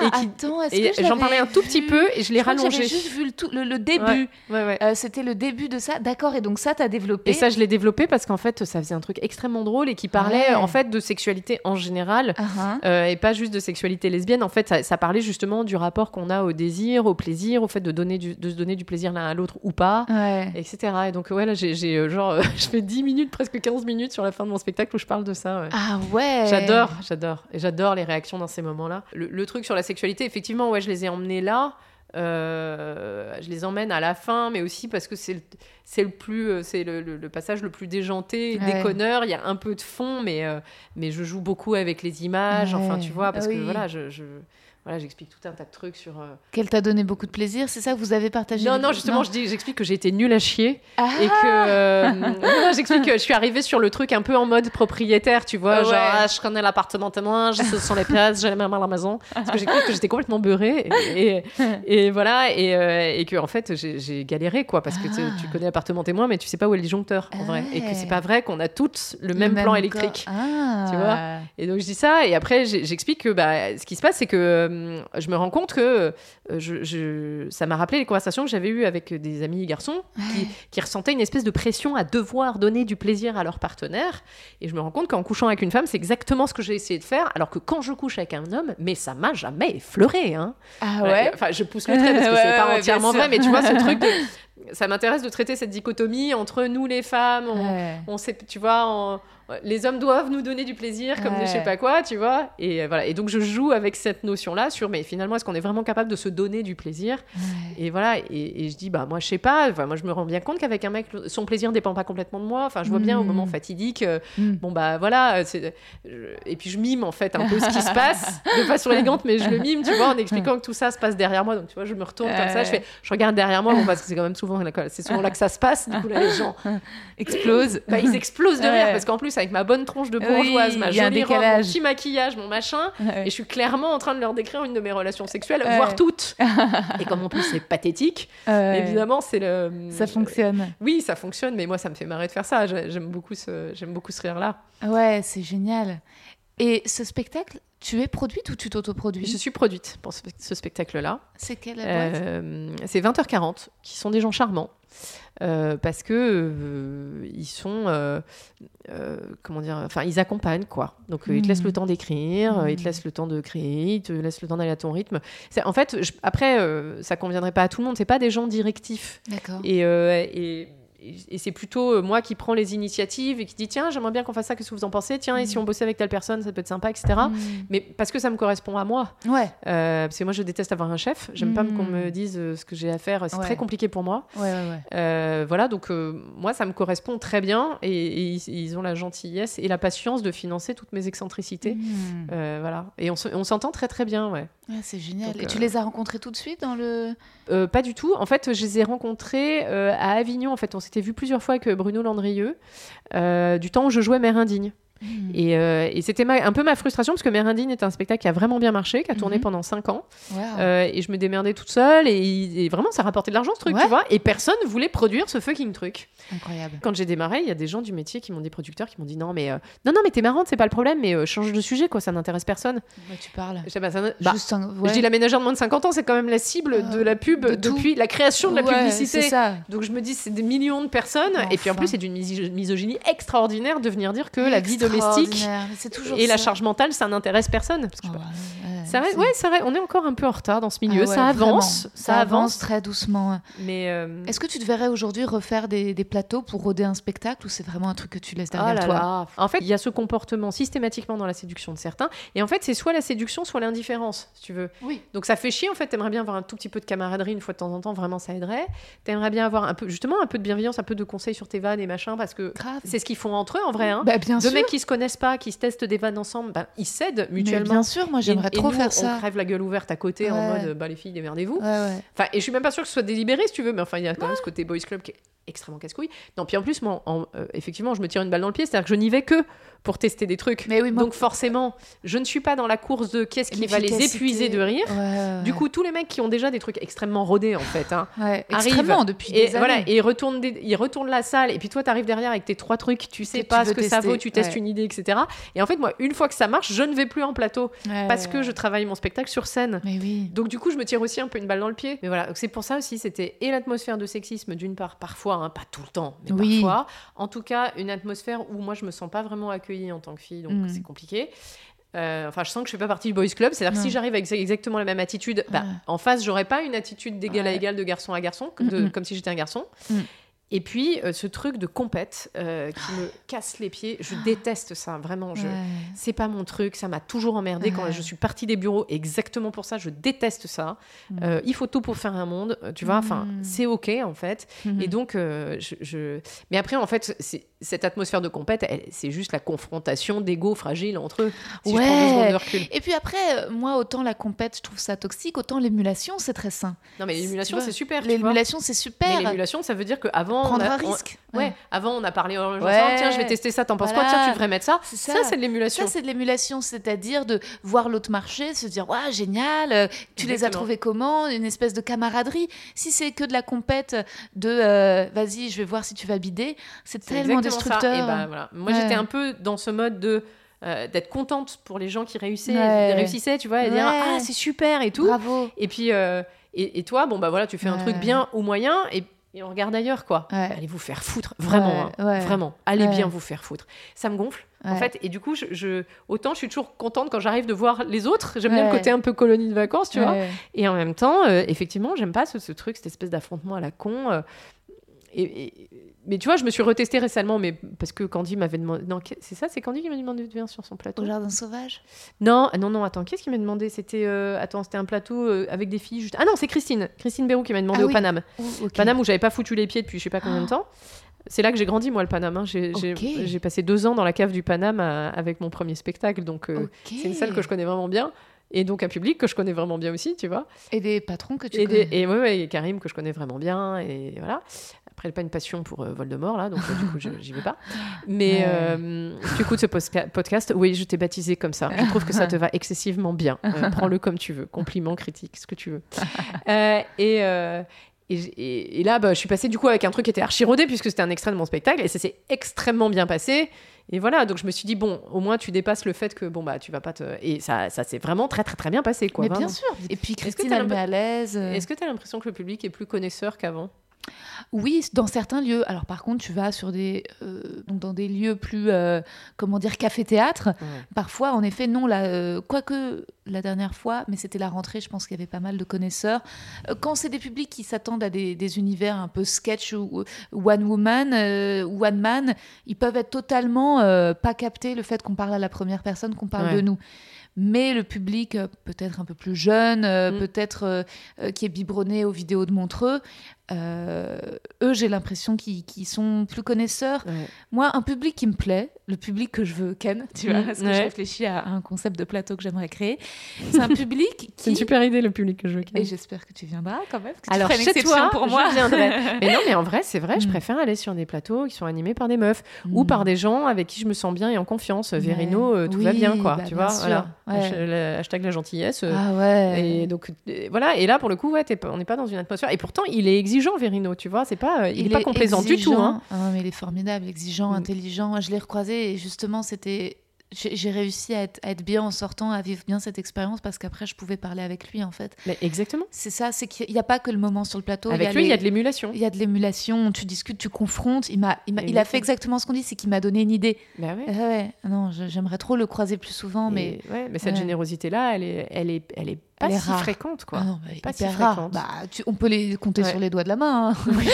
A: Ah,
B: et qui-
A: attends, est-ce que je
B: j'en parlais un tout petit peu et je l'ai rallongé.
A: J'avais juste vu le, tout, le, le début.
B: Ouais, ouais.
A: Euh, C'était le début de ça. D'accord, et donc ça, t'as développé.
B: Et ça, je l'ai développé parce qu'en fait, ça faisait un truc extrêmement drôle et qui parlait en fait de sexualité en général.
A: Ah, hein.
B: euh, et pas juste de sexualité lesbienne. En fait, ça, ça parlait justement du rapport qu'on a au désir, au plaisir, au fait de, donner du, de se donner du plaisir l'un à l'autre ou pas, etc. Et donc, ouais, là, j'ai euh, genre, euh, je fais 10 minutes, presque 15 minutes sur la fin de mon spectacle où je parle de ça.
A: Ah ouais.
B: J'adore, j'adore. Et j'adore les réactions dans ces moments-là. Le, le truc sur la sexualité, effectivement, ouais, je les ai emmenés là. Euh, je les emmène à la fin, mais aussi parce que c'est le, c'est le plus, euh, c'est le, le- le passage le plus déjanté,
A: Ouais.
B: déconneur. Il y a un peu de fond, mais euh, mais je joue beaucoup avec les images. Enfin, tu vois, parce
A: Ah
B: que
A: oui.
B: voilà, je, je- voilà, j'explique tout un tas de trucs sur. euh,
A: Qu'elle t'a donné beaucoup de plaisir, c'est ça que vous avez partagé
B: Non, non, justement, je j'explique que j'ai été nulle à chier
A: Ah,
B: et que euh, non, non, j'explique que je suis arrivée sur le truc un peu en mode propriétaire, tu vois, genre
A: ouais.
B: ah, je connais l'appartement témoin, je ce sont les pièces, j'ai les mêmes à la maison, parce que j'ai cru que j'étais complètement beurrée et, et, et voilà et, euh, et que en fait j'ai galéré quoi parce que tu-
A: Ah.
B: tu connais l'appartement témoin mais tu sais pas où est le disjoncteur en vrai et que c'est pas vrai qu'on a toutes le même plan électrique.
A: Ah.
B: Tu vois Et donc je dis ça, et après j'explique que bah, ce qui se passe, c'est que euh, je me rends compte que euh, je, je- ça m'a rappelé les conversations que j'avais eues avec des amis garçons qui,
A: Ouais.
B: qui ressentaient une espèce de pression à devoir donner du plaisir à leur partenaire. Et je me rends compte qu'en couchant avec une femme, c'est exactement ce que j'ai essayé de faire, alors que quand je couche avec un homme, mais ça m'a jamais effleuré. Hein.
A: Ah ouais.
B: Enfin, je pousse le trait parce que
A: Ouais,
B: c'est pas
A: ouais,
B: entièrement vrai, mais tu vois ce truc de. Ça m'intéresse de traiter cette dichotomie entre nous les femmes, on, sait, tu vois, on- les hommes doivent nous donner du plaisir, comme des je sais
A: Ouais.
B: pas quoi, tu vois. Et euh, voilà. Et donc je joue avec cette notion-là sur, mais finalement, est-ce qu'on est vraiment capable de se donner du plaisir
A: Ouais.
B: Et voilà. Et, et je dis, bah moi, je sais pas. Enfin, moi, je me rends bien compte qu'avec un mec, son plaisir dépend pas complètement de moi. Enfin, je vois bien au
A: Mm.
B: moment fatidique. euh,
A: Mm.
B: Bon bah voilà. euh, Et puis je mime en fait un peu ce qui se passe de façon élégante, mais je le mime, tu vois, en expliquant que tout ça se passe derrière moi. Donc tu vois, je me retourne comme ça, je fais, je regarde derrière moi, bon, parce que c'est quand même souvent, là, c'est souvent là que ça se passe. Du coup là, les gens
A: Explose.
B: bah, ils explosent de rire
A: Ouais.
B: parce qu'en plus avec ma bonne tronche de
A: Oui,
B: bourgeoise, ma jolie robe, mon petit maquillage, mon machin,
A: Ouais.
B: et je suis clairement en train de leur décrire une de mes relations sexuelles,
A: Ouais.
B: voire toutes. et comme en plus c'est pathétique,
A: Ouais.
B: évidemment c'est le.
A: Ça fonctionne.
B: Oui, ça fonctionne, mais moi ça me fait marrer de faire ça. J'ai- J'aime beaucoup ce, j'aime beaucoup ce rire-là.
A: Ouais, c'est génial. Et ce spectacle, tu es produite ou tu
B: Je
A: t'autoproduis
B: suis produite pour ce, ce spectacle-là.
A: C'est quelle boîte?
B: Euh, c'est 20h40, qui sont des gens charmants. euh, parce que euh, ils sont euh, comment dire enfin ils accompagnent quoi donc ils te laissent le temps d'écrire ils te
A: Mhm.
B: laissent le temps de créer ils te laissent le temps d'aller à ton rythme en fait je- après ça conviendrait pas à tout le monde c'est pas des gens directifs
A: D'accord.
B: et, et, et- c'est plutôt euh, moi qui prends les initiatives et qui dit tiens j'aimerais bien qu'on fasse ça qu'est-ce que vous en pensez? Tiens et si
A: Mhm.
B: on bossait avec telle personne ça peut être sympa etc
A: Mm.
B: mais parce que ça me correspond à moi
A: Ouais,
B: euh, parce que moi, je déteste avoir un chef. J'aime pas
A: Mm.
B: qu'on me dise euh, ce que j'ai à faire. C'est
A: Ouais.
B: très compliqué pour moi.
A: ouais, ouais.
B: Euh, voilà, donc euh, moi, ça me correspond très bien. Et, et ils, ils ont la gentillesse et la patience de financer toutes mes excentricités.
A: Mm.
B: Voilà. Et on se- on s'entend très très bien, ouais.
A: Ouais, c'est génial.
B: Donc,
A: Et tu
B: euh,
A: les as rencontrés tout de suite dans le.
B: Euh, pas du tout. En fait, je les ai rencontrés euh, à Avignon. En fait, on s'était vu plusieurs fois avec Bruno Landrieux, euh, du temps où je jouais Mère Indigne.
A: Mm.
B: Et, euh, et c'était un peu ma frustration parce que Mère Indigne est un spectacle qui a vraiment bien marché, qui a tourné
A: Mhm.
B: pendant 5 ans.
A: Wow.
B: Euh, et je me démerdais toute seule et, et vraiment ça rapportait de l'argent ce truc,
A: Ouais.
B: tu vois. Et personne voulait produire ce fucking truc.
A: Incroyable.
B: Quand j'ai démarré, il y a des gens du métier qui m'ont des producteurs qui m'ont dit non mais euh, non non mais t'es marrante, c'est pas le problème, mais change de sujet quoi, ça n'intéresse personne.
A: Bah, tu parles.
B: Je, sais pas, ça bah,
A: Juste un...
B: je
A: ouais.
B: dis la ménagère de moins de 50 ans, c'est quand même la cible de la pub
A: de
B: depuis la création de la
A: Ouais,
B: publicité.
A: Ça.
B: Donc je me dis c'est des millions de personnes
A: Mais
B: et puis en
A: enfin.
B: plus c'est d'une miso- misogynie extraordinaire de venir dire que la vie domestique domestique. Et la
A: ça.
B: charge mentale, ça n'intéresse personne. Parce que je
A: Oh, ouais, ouais,
B: Ça reste- ouais, c'est vrai, on est encore un peu en retard dans ce milieu.
A: Ah
B: ça avance, ça, avance.
A: très doucement.
B: Mais euh,
A: Est-ce que tu te verrais aujourd'hui refaire des, des plateaux pour roder un spectacle ou c'est vraiment un truc que tu laisses
B: Oh
A: derrière
B: là
A: toi?
B: là. En fait, il y a ce comportement systématiquement dans la séduction de certains. Et en fait, c'est soit la séduction, soit l'indifférence, si tu veux.
A: Oui.
B: Donc ça fait chier, en fait. T'aimerais bien avoir un tout petit peu de camaraderie une fois de temps en temps, vraiment, ça aiderait. T'aimerais bien avoir un peu, justement, un peu de bienveillance, un peu de conseils sur tes vannes et machin, parce que c'est ce qu'ils font entre eux, en vrai. Hein.
A: Bah, bien
B: Deux
A: sûr.
B: mecs qui se connaissent pas, qui se testent des vannes ensemble, ben, ils s'aident
A: Mais
B: mutuellement.
A: bien sûr, moi j'aimerais
B: Et- et
A: trop
B: nous,
A: faire
B: on
A: ça.
B: crève la gueule ouverte à côté en mode bah les filles démerdez-vous.
A: Ouais, ouais.
B: Enfin et je suis même pas sûre que ce soit délibéré si tu veux mais enfin il y a quand même ce côté boys club qui est extrêmement casse-couille. Non puis en plus moi en- euh, effectivement je me tire une balle dans le pied c'est-à-dire que je n'y vais que pour tester des trucs.
A: Mais oui, moi-
B: Donc forcément je ne suis pas dans la course de qu'est-ce qui va les épuiser de rire.
A: Ouais, ouais,
B: Du coup tous les mecs qui ont déjà des trucs extrêmement rodés en fait hein,
A: extrêmement depuis
B: et
A: des
B: voilà
A: années.
B: et ils retournent des- ils retournent la salle et puis toi t'arrives derrière avec tes trois trucs tu sais
A: Que tu
B: pas ce que ça vaut tu testes une idée etc. Et en fait moi une fois que ça marche je ne vais plus en plateau parce que je travaille mon spectacle sur scène.
A: Mais oui.
B: Donc du coup, je me tire aussi un peu une balle dans le pied. Mais voilà, c'est pour ça aussi, c'était et l'atmosphère de sexisme d'une part, parfois, hein, pas tout le temps, mais
A: Oui.
B: parfois. En tout cas, une atmosphère où moi, je me sens pas vraiment accueillie en tant que fille, donc
A: Mm.
B: c'est compliqué. Euh, enfin, je sens que je fais pas partie du boys club. C'est-à-dire que si j'arrive avec exactement la même attitude, bah,
A: Ouais.
B: en face, j'aurais pas une attitude d'égal à égal de garçon à garçon, de-
A: Mm, mm.
B: comme si j'étais un garçon. Et puis, euh, ce truc de compète euh, qui me casse les pieds, je déteste ça, vraiment. Je...
A: Ouais.
B: C'est pas mon truc, ça m'a toujours emmerdé quand je suis partie des bureaux, exactement pour ça, je déteste ça.
A: Mm.
B: Euh, il faut tout pour faire un monde, tu vois, enfin,
A: Mm.
B: c'est ok en fait.
A: Mhm.
B: Et donc, je, je- Mais après, en fait, cette atmosphère de compète, c'est juste la confrontation d'ego fragiles entre eux. Si je
A: Ouais.
B: secondes de recul.
A: Et puis après, moi, autant la compète, je trouve ça toxique, autant l'émulation, c'est très sain.
B: Non, mais l'émulation, c'est super.
A: L'émulation, c'est super.
B: L'émulation, ça veut dire qu'avant.
A: Prendre
B: on a-
A: un
B: on-
A: risque.
B: Ouais, avant on a parlé en
A: Ouais.
B: tiens, je vais tester ça, t'en penses
A: Voilà.
B: quoi Tiens, tu devrais mettre ça. Ça,
A: ça.
B: c'est de l'émulation.
A: Ça, c'est de l'émulation, c'est-à-dire de voir l'autre marcher, se dire Waouh, génial, euh, tu les as trouvés comment Une espèce de camaraderie. Si c'est que de la compète de euh, vas-y, je vais voir si tu vas bider, c'est tellement destructeur.
B: Et bah, voilà. Moi, j'étais un peu dans ce mode de. euh, d'être contente pour les gens qui réussissaient,
A: Ouais.
B: réussissaient, tu vois, et dire ah c'est super et tout.
A: Bravo.
B: Et puis euh, et, et toi, bon bah voilà, tu fais un truc bien ou moyen et, et on regarde ailleurs quoi.
A: Ouais.
B: Allez vous faire foutre, vraiment,
A: Ouais,
B: hein. vraiment. Allez bien vous faire foutre. Ça me gonfle en fait. Et du coup, je, je- autant je suis toujours contente quand j'arrive de voir les autres. J'aime bien le côté un peu colonie de vacances, tu vois. Et en même temps, euh, effectivement, j'aime pas ce, ce truc, cette espèce d'affrontement à la con. euh, et, et- mais tu vois, je me suis retestée récemment, mais parce que Candy m'avait demandé. Non, c'est ça, c'est Candy qui m'a demandé de venir sur son plateau?
A: Au jardin sauvage?
B: Non, ah non, non, attends, qu'est-ce qu'il m'a demandé? C'était euh, attends, c'était un plateau euh, avec des filles. Juste... Ah non, c'est Christine, Christine Bérou qui m'a demandé
A: Ah
B: au
A: oui.
B: Paname.
A: Oh, ok.
B: Paname où j'avais pas foutu les pieds depuis je sais pas combien de temps. C'est là que j'ai grandi moi le Paname. hein. J'ai passé deux ans dans la cave du Paname à- avec mon premier spectacle, donc euh, c'est une salle que je connais vraiment bien. Et donc un public que je connais vraiment bien aussi, tu vois.
A: Et des patrons que tu
B: Et,
A: connais.
B: des- et ouais, ouais, et Karim que je connais vraiment bien, et voilà. N'a pas une passion pour euh, Voldemort, là, donc euh, du coup, je- j'y vais pas. Mais euh, tu écoutes ce posca- podcast, oui, je t'ai baptisé comme ça. Je trouve que ça te va excessivement bien. Euh, Prends-le comme tu veux, compliment, critique, ce que tu veux. Et, et, j- et- et là, bah, je suis passée du coup avec un truc qui était archi rodé, puisque c'était un extrait de mon spectacle, et ça s'est extrêmement bien passé. Et voilà, donc je me suis dit, bon, au moins tu dépasses le fait que, bon, bah, tu vas pas te. Et ça, ça s'est vraiment très, très, très bien passé, quoi.
A: Mais
B: vraiment.
A: bien sûr. Et puis Christine.
B: Est-ce que tu as l'impression que le public est plus connaisseur qu'avant?
A: Oui, dans certains lieux. Alors par contre, tu vas sur des, euh, donc dans des lieux plus, euh, comment dire, café-théâtre. Parfois, en effet, non. Là, euh, quoique la dernière fois, mais c'était la rentrée, je pense qu'il y avait pas mal de connaisseurs. Quand c'est des publics qui s'attendent à des, des univers un peu sketch ou, one woman, one man, ils peuvent être totalement pas capter le fait qu'on parle à la première personne, qu'on parle
B: Ouais.
A: de nous. Mais le public, peut-être un peu plus jeune,
B: Mm.
A: peut-être euh, qui est biberonné aux vidéos de Montreux, euh, eux, j'ai l'impression qu'ils qu'ils sont plus connaisseurs. Moi, un public qui me plaît, le public que je veux ken, tu vois,
B: Mm,
A: parce que
B: ouais.
A: je réfléchis à un concept de plateau que j'aimerais créer. C'est un public
B: C'est une
A: qui...
B: super idée, le public que je veux
A: Et j'espère que tu viendras quand même. Que
B: Alors,
A: tu
B: chez toi,
A: pour
B: je
A: moi.
B: viendrai. Mais non, mais en vrai, c'est vrai, je
A: Mm.
B: préfère aller sur des plateaux qui sont animés par des meufs ou
A: Mm.
B: par des gens avec qui je me sens bien et en confiance. Vérino, euh, tout va bien, quoi.
A: bah,
B: tu vois,
A: sûr,
B: voilà.
A: ouais.
B: Hashtag la- gentillesse. euh,
A: Ah ouais.
B: Et donc voilà, et là pour le coup, ouais, on n'est pas dans une atmosphère. Et pourtant, il est exigeant, Vérino, tu vois. C'est pas, euh, il, est pas complaisant du tout.
A: exigeant.
B: Hein.
A: Ah mais il est formidable, exigeant,
B: Mm.
A: intelligent. Je l'ai recroisé et justement, c'était j'ai réussi à être, à être bien en sortant, à vivre bien cette expérience parce qu'après, je pouvais parler avec lui, en fait.
B: Mais exactement.
A: C'est ça, c'est qu'il n'y a pas que le moment sur le plateau.
B: Avec lui, il y a de l'émulation.
A: il y a de l'émulation, tu discutes, tu confrontes. Il, m'a, il, a fait exactement ce qu'on dit, c'est qu'il m'a donné une idée.
B: Bah ouais.
A: Euh, ouais, non, j'aimerais trop le croiser plus souvent, mais.
B: Ouais, mais cette
A: ouais.
B: générosité-là, elle est, elle est, elle est pas
A: Elle est
B: si
A: rare.
B: fréquente, quoi.
A: Ah non, bah,
B: Pas si
A: rare.
B: fréquente.
A: Bah, tu- on peut les compter
B: Ouais.
A: sur les doigts de la main. hein.
B: Oui,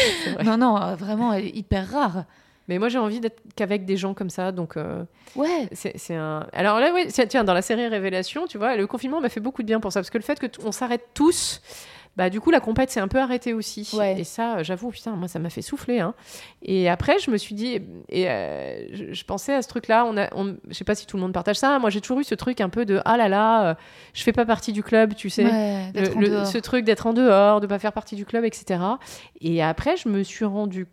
A: non, non, euh, vraiment, elle est hyper rare.
B: Mais moi, j'ai envie d'être qu'avec des gens comme ça, donc euh,
A: Ouais.
B: c'est c'est un. Alors là, oui, tiens, dans la série Révélation, tu vois, le confinement m'a fait beaucoup de bien pour ça, parce que le fait que t- on s'arrête tous. Bah, du coup, la compète s'est un peu arrêtée aussi.
A: Ouais.
B: Et ça, euh, j'avoue, putain, moi, ça m'a fait souffler. hein. Et après, je me suis dit, et euh, je, je pensais à ce truc-là. On a, on- je sais pas si tout le monde partage ça. Moi, j'ai toujours eu ce truc un peu de, ah là là, euh, je fais pas partie du club, tu sais.
A: Ouais,
B: Le- ce truc d'être en dehors, de pas faire partie du club, etc. Et après, je me suis rendu compte,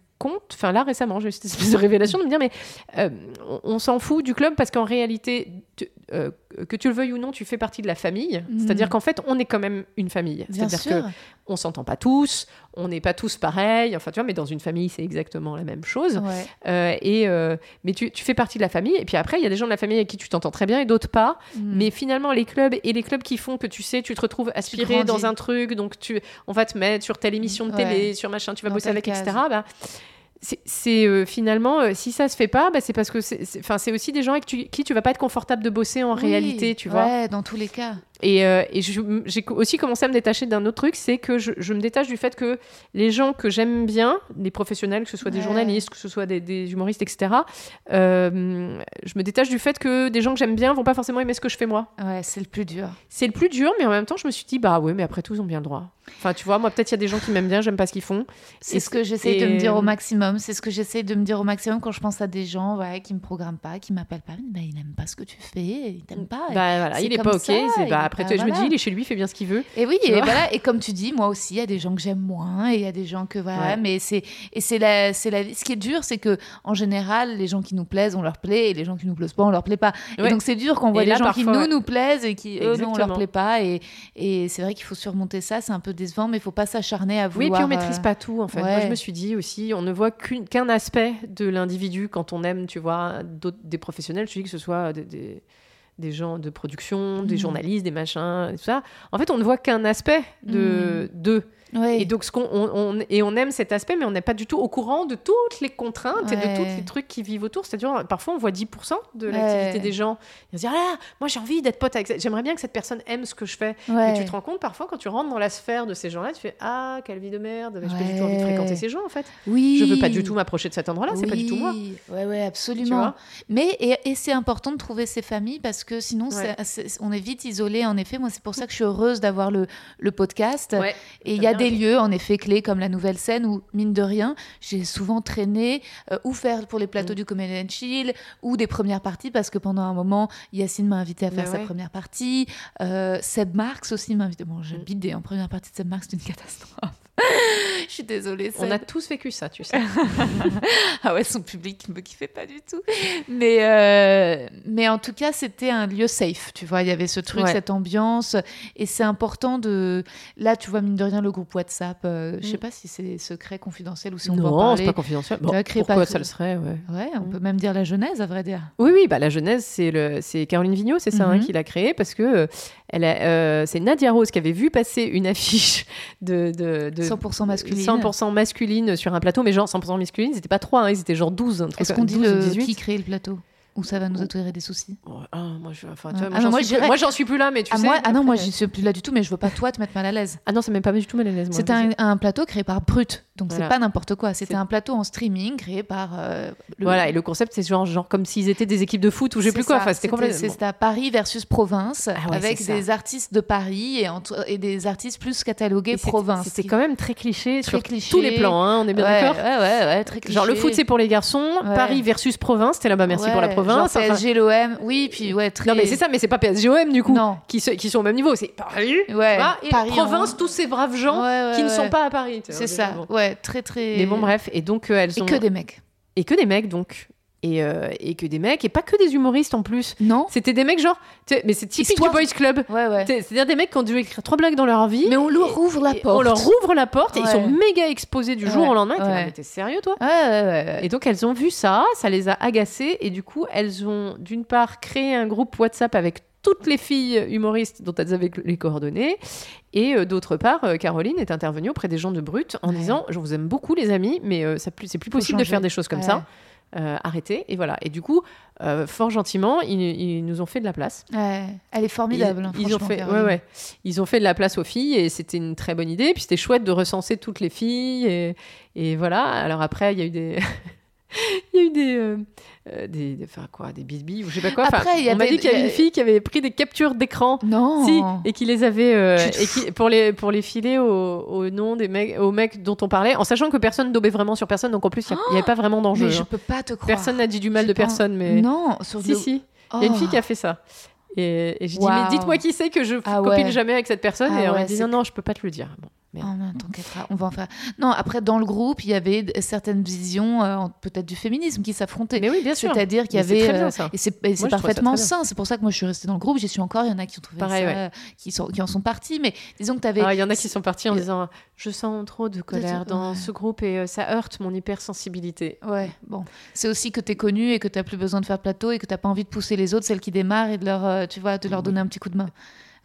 B: enfin là récemment, j'ai eu cette espèce de révélation de me dire, mais euh, on, s'en fout du club parce qu'en réalité, euh, que tu le veuilles ou non, tu fais partie de la famille.
A: Mhm.
B: C'est-à-dire qu'en fait, on est quand même une famille. C'est-à-dire que on s'entend pas tous, on n'est pas tous pareils. Enfin, tu vois, mais dans une famille, c'est exactement la même chose.
A: Ouais.
B: Euh, et euh, mais tu, tu fais partie de la famille. Et puis après, il y a des gens de la famille avec qui tu t'entends très bien et d'autres pas.
A: Mm.
B: Mais finalement, les clubs et les clubs qui font que tu sais, tu te retrouves aspiré dans un truc, donc tu, on va te mettre sur telle émission de
A: Ouais.
B: télé, sur machin, tu vas
A: Dans
B: bosser avec,
A: case.
B: etc. Bah, c'est- euh, finalement, euh, si ça se fait pas, bah, c'est parce que c'est c'est- enfin, c'est aussi des gens avec tu- qui tu vas pas être confortable de bosser en
A: Oui,
B: réalité, tu vois.
A: Ouais, dans tous les cas.
B: Et, euh, et j'ai aussi commencé à me détacher d'un autre truc, c'est que je, je me détache du fait que les gens que j'aime bien, les professionnels, que ce soit des journalistes, que ce soit des, des humoristes, etc., euh, je me détache du fait que des gens que j'aime bien vont pas forcément aimer ce que je fais moi.
A: Ouais, c'est le plus dur.
B: C'est le plus dur, mais en même temps, je me suis dit, bah ouais, mais après tout, ils ont bien le droit. Enfin, tu vois, moi, peut-être il y a des gens qui m'aiment bien, j'aime pas ce qu'ils font.
A: C'est ce que j'essaye de me dire au maximum. C'est ce que j'essaye de me dire au maximum quand je pense à des gens ouais, qui me programment pas, qui m'appellent pas. Bah, il n'aime pas ce que tu fais, il t'aime pas.
B: Bah voilà,
A: c'est
B: il est pas ok. bah, après,
A: bah,
B: je me dis, il est chez lui, il fait bien ce qu'il veut.
A: Et oui, et voilà. Et comme tu dis, moi aussi, il y a des gens que j'aime moins, et il y a des gens que voilà.
B: Ouais.
A: Mais c'est et c'est la, c'est la. Ce qui est dur, c'est que en général, les gens qui nous plaisent, on leur plaît, et les gens qui nous plaisent pas, on leur plaît pas.
B: Ouais.
A: Et donc c'est dur quand on voit
B: là,
A: gens qui nous
B: ouais.
A: nous plaisent et qui eux non, on leur plaît pas. Et et c'est vrai qu'il faut surmonter ça. C'est un peu décevant, mais il faut pas s'acharner à
B: Oui,
A: vouloir.
B: et puis on maîtrise
A: euh,
B: pas tout en fait. Moi, je me suis dit aussi, on ne voit qu'un aspect de l'individu quand on aime, tu vois, des professionnels. Je dis que ce soit des, des, des gens de production, des
A: Mhm.
B: journalistes, des machins, tout ça. En fait, on ne voit qu'un aspect de d'eux.
A: Ouais.
B: Et donc, ce qu'on, on, on- et on aime cet aspect, mais on n'est pas du tout au courant de toutes les contraintes et de tous les trucs qui vivent autour. C'est-à-dire, parfois, on voit 10% de
A: Ouais.
B: l'activité des gens. Ils se disent, ah là, moi, j'ai envie d'être pote avec. J'aimerais bien que cette personne aime ce que je fais. Et tu te rends compte parfois quand tu rentres dans la sphère de ces gens-là, tu fais ah quelle vie de merde, j'ai pas du tout envie de fréquenter ces gens en fait?
A: Oui.
B: Je veux pas du tout m'approcher de cet endroit-là, c'est pas du tout moi.
A: Oui, Ouais, ouais, absolument. Mais et, et c'est important de trouver ses familles parce que sinon, on est vite isolé. En effet, moi, c'est pour ça que je suis heureuse d'avoir le, le podcast. Et il
B: T'as
A: y a
B: bien
A: des lieux, en effet, clés comme la Nouvelle Scène où, mine de rien, j'ai souvent traîné euh, ou faire pour les plateaux
B: Mm.
A: du Comedy and Chill ou des premières parties parce que pendant un moment, Yacine m'a invité à faire sa première partie. Euh, Seb Marx aussi m'a invité. Bon, j'ai
B: Mm.
A: bidé en première partie de Seb Marx, c'est une catastrophe. Je suis désolée.
B: On a tous vécu ça, tu sais.
A: Ah ouais, son public me kiffait pas du tout. Mais, euh, mais en tout cas, c'était un lieu safe, tu vois. Il y avait ce truc,
B: Ouais.
A: cette ambiance. Et c'est important de... Là, tu vois, mine de rien, le groupe WhatsApp, euh, je sais
B: Mm.
A: pas si c'est secret, confidentiel ou si on peut en
B: non,
A: parler.
B: c'est pas confidentiel. Bon, pourquoi
A: pas-
B: ça le serait ouais.
A: Ouais, on
B: Mm.
A: peut même dire la genèse, à vrai dire.
B: Oui, oui, bah la genèse, c'est le, Caroline Vigneault, c'est ça, hein,
A: Mhm.
B: qui l'a créé parce que euh, c'est Nadia Rose qui avait vu passer une affiche de, de, de
A: 100% masculine.
B: 100% masculine sur un plateau, mais genre 100% masculine, ils étaient pas trois, hein, ils étaient genre 12. un truc
A: Est-ce qu'on dit
B: 12 ou
A: le...
B: 18.
A: qui crée le plateau? Ou ça va nous attirer des soucis
B: ah, moi, je, enfin, tu vois,
A: Ah,
B: moi,
A: mais
B: j'en suis
A: je
B: plus- suis là, mais tu
A: ah,
B: sais.
A: moi, ah non, moi, j'y suis plus là du tout, mais je veux pas toi te mettre mal à l'aise.
B: Ah non, ça m'est pas du tout mal à l'aise.
A: C'était un, un plateau créé par Brut, donc
B: Voilà.
A: c'est pas n'importe quoi. C'était un plateau en streaming créé par. euh, le-
B: Voilà, et le concept, c'est genre, genre comme s'ils étaient des équipes de foot ou je sais
A: C'est
B: plus quoi. Enfin, c'était complètement.
A: C'était à Paris versus province,
B: Ah ouais,
A: avec des artistes de Paris et, entre- et des artistes plus catalogués
B: Et c'était-
A: province.
B: C'était quand même très cliché
A: Très
B: sur
A: cliché.
B: tous les plans, hein, on est bien d'accord
A: ouais, ouais, ouais, très cliché.
B: Genre le foot c'est pour les garçons. Paris versus province, t'es là-bas merci pour la province.
A: Genre PSG, l'OM, oui, puis ouais, très.
B: Non mais c'est ça, mais c'est pas PSGOM du coup,
A: Non.
B: qui, se- qui sont au même niveau, c'est Paris,
A: Ouais,
B: vois, et
A: Paris
B: province,
A: en-
B: tous ces braves gens
A: Ouais, ouais,
B: qui ne sont pas à Paris.
A: C'est ça, ouais, très très.
B: Mais bon bref, et donc euh, elles
A: Et
B: ont
A: que des mecs.
B: et que des mecs donc. Et, euh, et que des mecs, et pas que des humoristes en plus.
A: Non
B: C'était des mecs genre, mais c'est typique
A: Histoire.
B: du boys club.
A: Ouais, ouais.
B: C'est- C'est-à-dire des mecs qui ont dû écrire trois blagues dans leur vie.
A: Mais on leur ouvre la porte.
B: On leur ouvre la porte et ils sont méga exposés du jour au lendemain. T'es là,
A: ouais.
B: mais t'es sérieux toi?
A: Ouais, ouais, ouais, ouais.
B: Et donc elles ont vu ça, ça les a agacées et du coup elles ont d'une part créé un groupe WhatsApp avec toutes les filles humoristes dont elles avaient les coordonnées et euh, d'autre part euh, Caroline est intervenue auprès des gens de Brut en
A: Ouais.
B: disant je vous aime beaucoup les amis mais euh, ça plus- c'est plus possible de faire des choses comme
A: Ouais.
B: ça. Euh, arrêtez et voilà et du coup euh, fort gentiment ils, ils nous ont fait de la place
A: Ouais, Elle est formidable. hein,
B: ils, ils ont fait,
A: Caroline.
B: ouais, ouais. Ils ont fait de la place aux filles et c'était une très bonne idée. Puis c'était chouette de recenser toutes les filles et, et voilà. Alors après, il y a eu des, il y a eu des, euh, euh, des, des- enfin quoi, des bisbilles ou je sais pas quoi. Enfin,
A: Après, il y a
B: on m'a dit qu'il y avait une fille qui avait pris des captures d'écran.
A: Non.
B: Si, et qui les avait euh, et qui, pour les pour les filer au, au nom des mecs aux mecs dont on parlait en sachant que personne daubait vraiment sur personne donc en plus il n'y avait pas vraiment d'enjeu
A: Mais je
B: hein.
A: peux pas te croire.
B: personne n'a dit du mal
A: J'ai
B: de personne mais
A: Non, sur
B: si
A: le-
B: si il y a une
A: Oh.
B: fille qui a fait ça. Et, dis,
A: Waouh.
B: mais dites-moi qui c'est que je
A: Ah
B: copine
A: ouais.
B: jamais avec cette personne.
A: Ah
B: et on
A: ouais,
B: m'a dit, non, non, je peux pas te le dire. Bon,
A: Oh non, t'inquiète on va en faire. Non, après, dans le groupe, il y avait certaines visions, euh, peut-être du féminisme, qui s'affrontaient.
B: Mais oui, bien sûr.
A: C'est-à-dire qu'il y avait.
B: très bien,
A: euh,
B: ça.
A: Et c'est et c'est parfaitement sain. C'est pour ça que moi, je suis restée dans le groupe. J'y suis encore. Il y en a qui ont trouvé
B: Pareil,
A: ça,
B: ouais.
A: euh, qui, sont, qui en sont partis. Mais disons que tu avais.
B: Ah, Il y en a qui sont partis en disant Je sens trop de colère dans
A: ouais.
B: ce groupe et euh, ça heurte mon hypersensibilité.
A: Ouais, bon. C'est aussi que tu es connu et que tu plus besoin de faire plateau et que tu pas envie de pousser les autres, celles qui démarrent, et de leur, euh, tu vois, de leur donner un petit coup de main.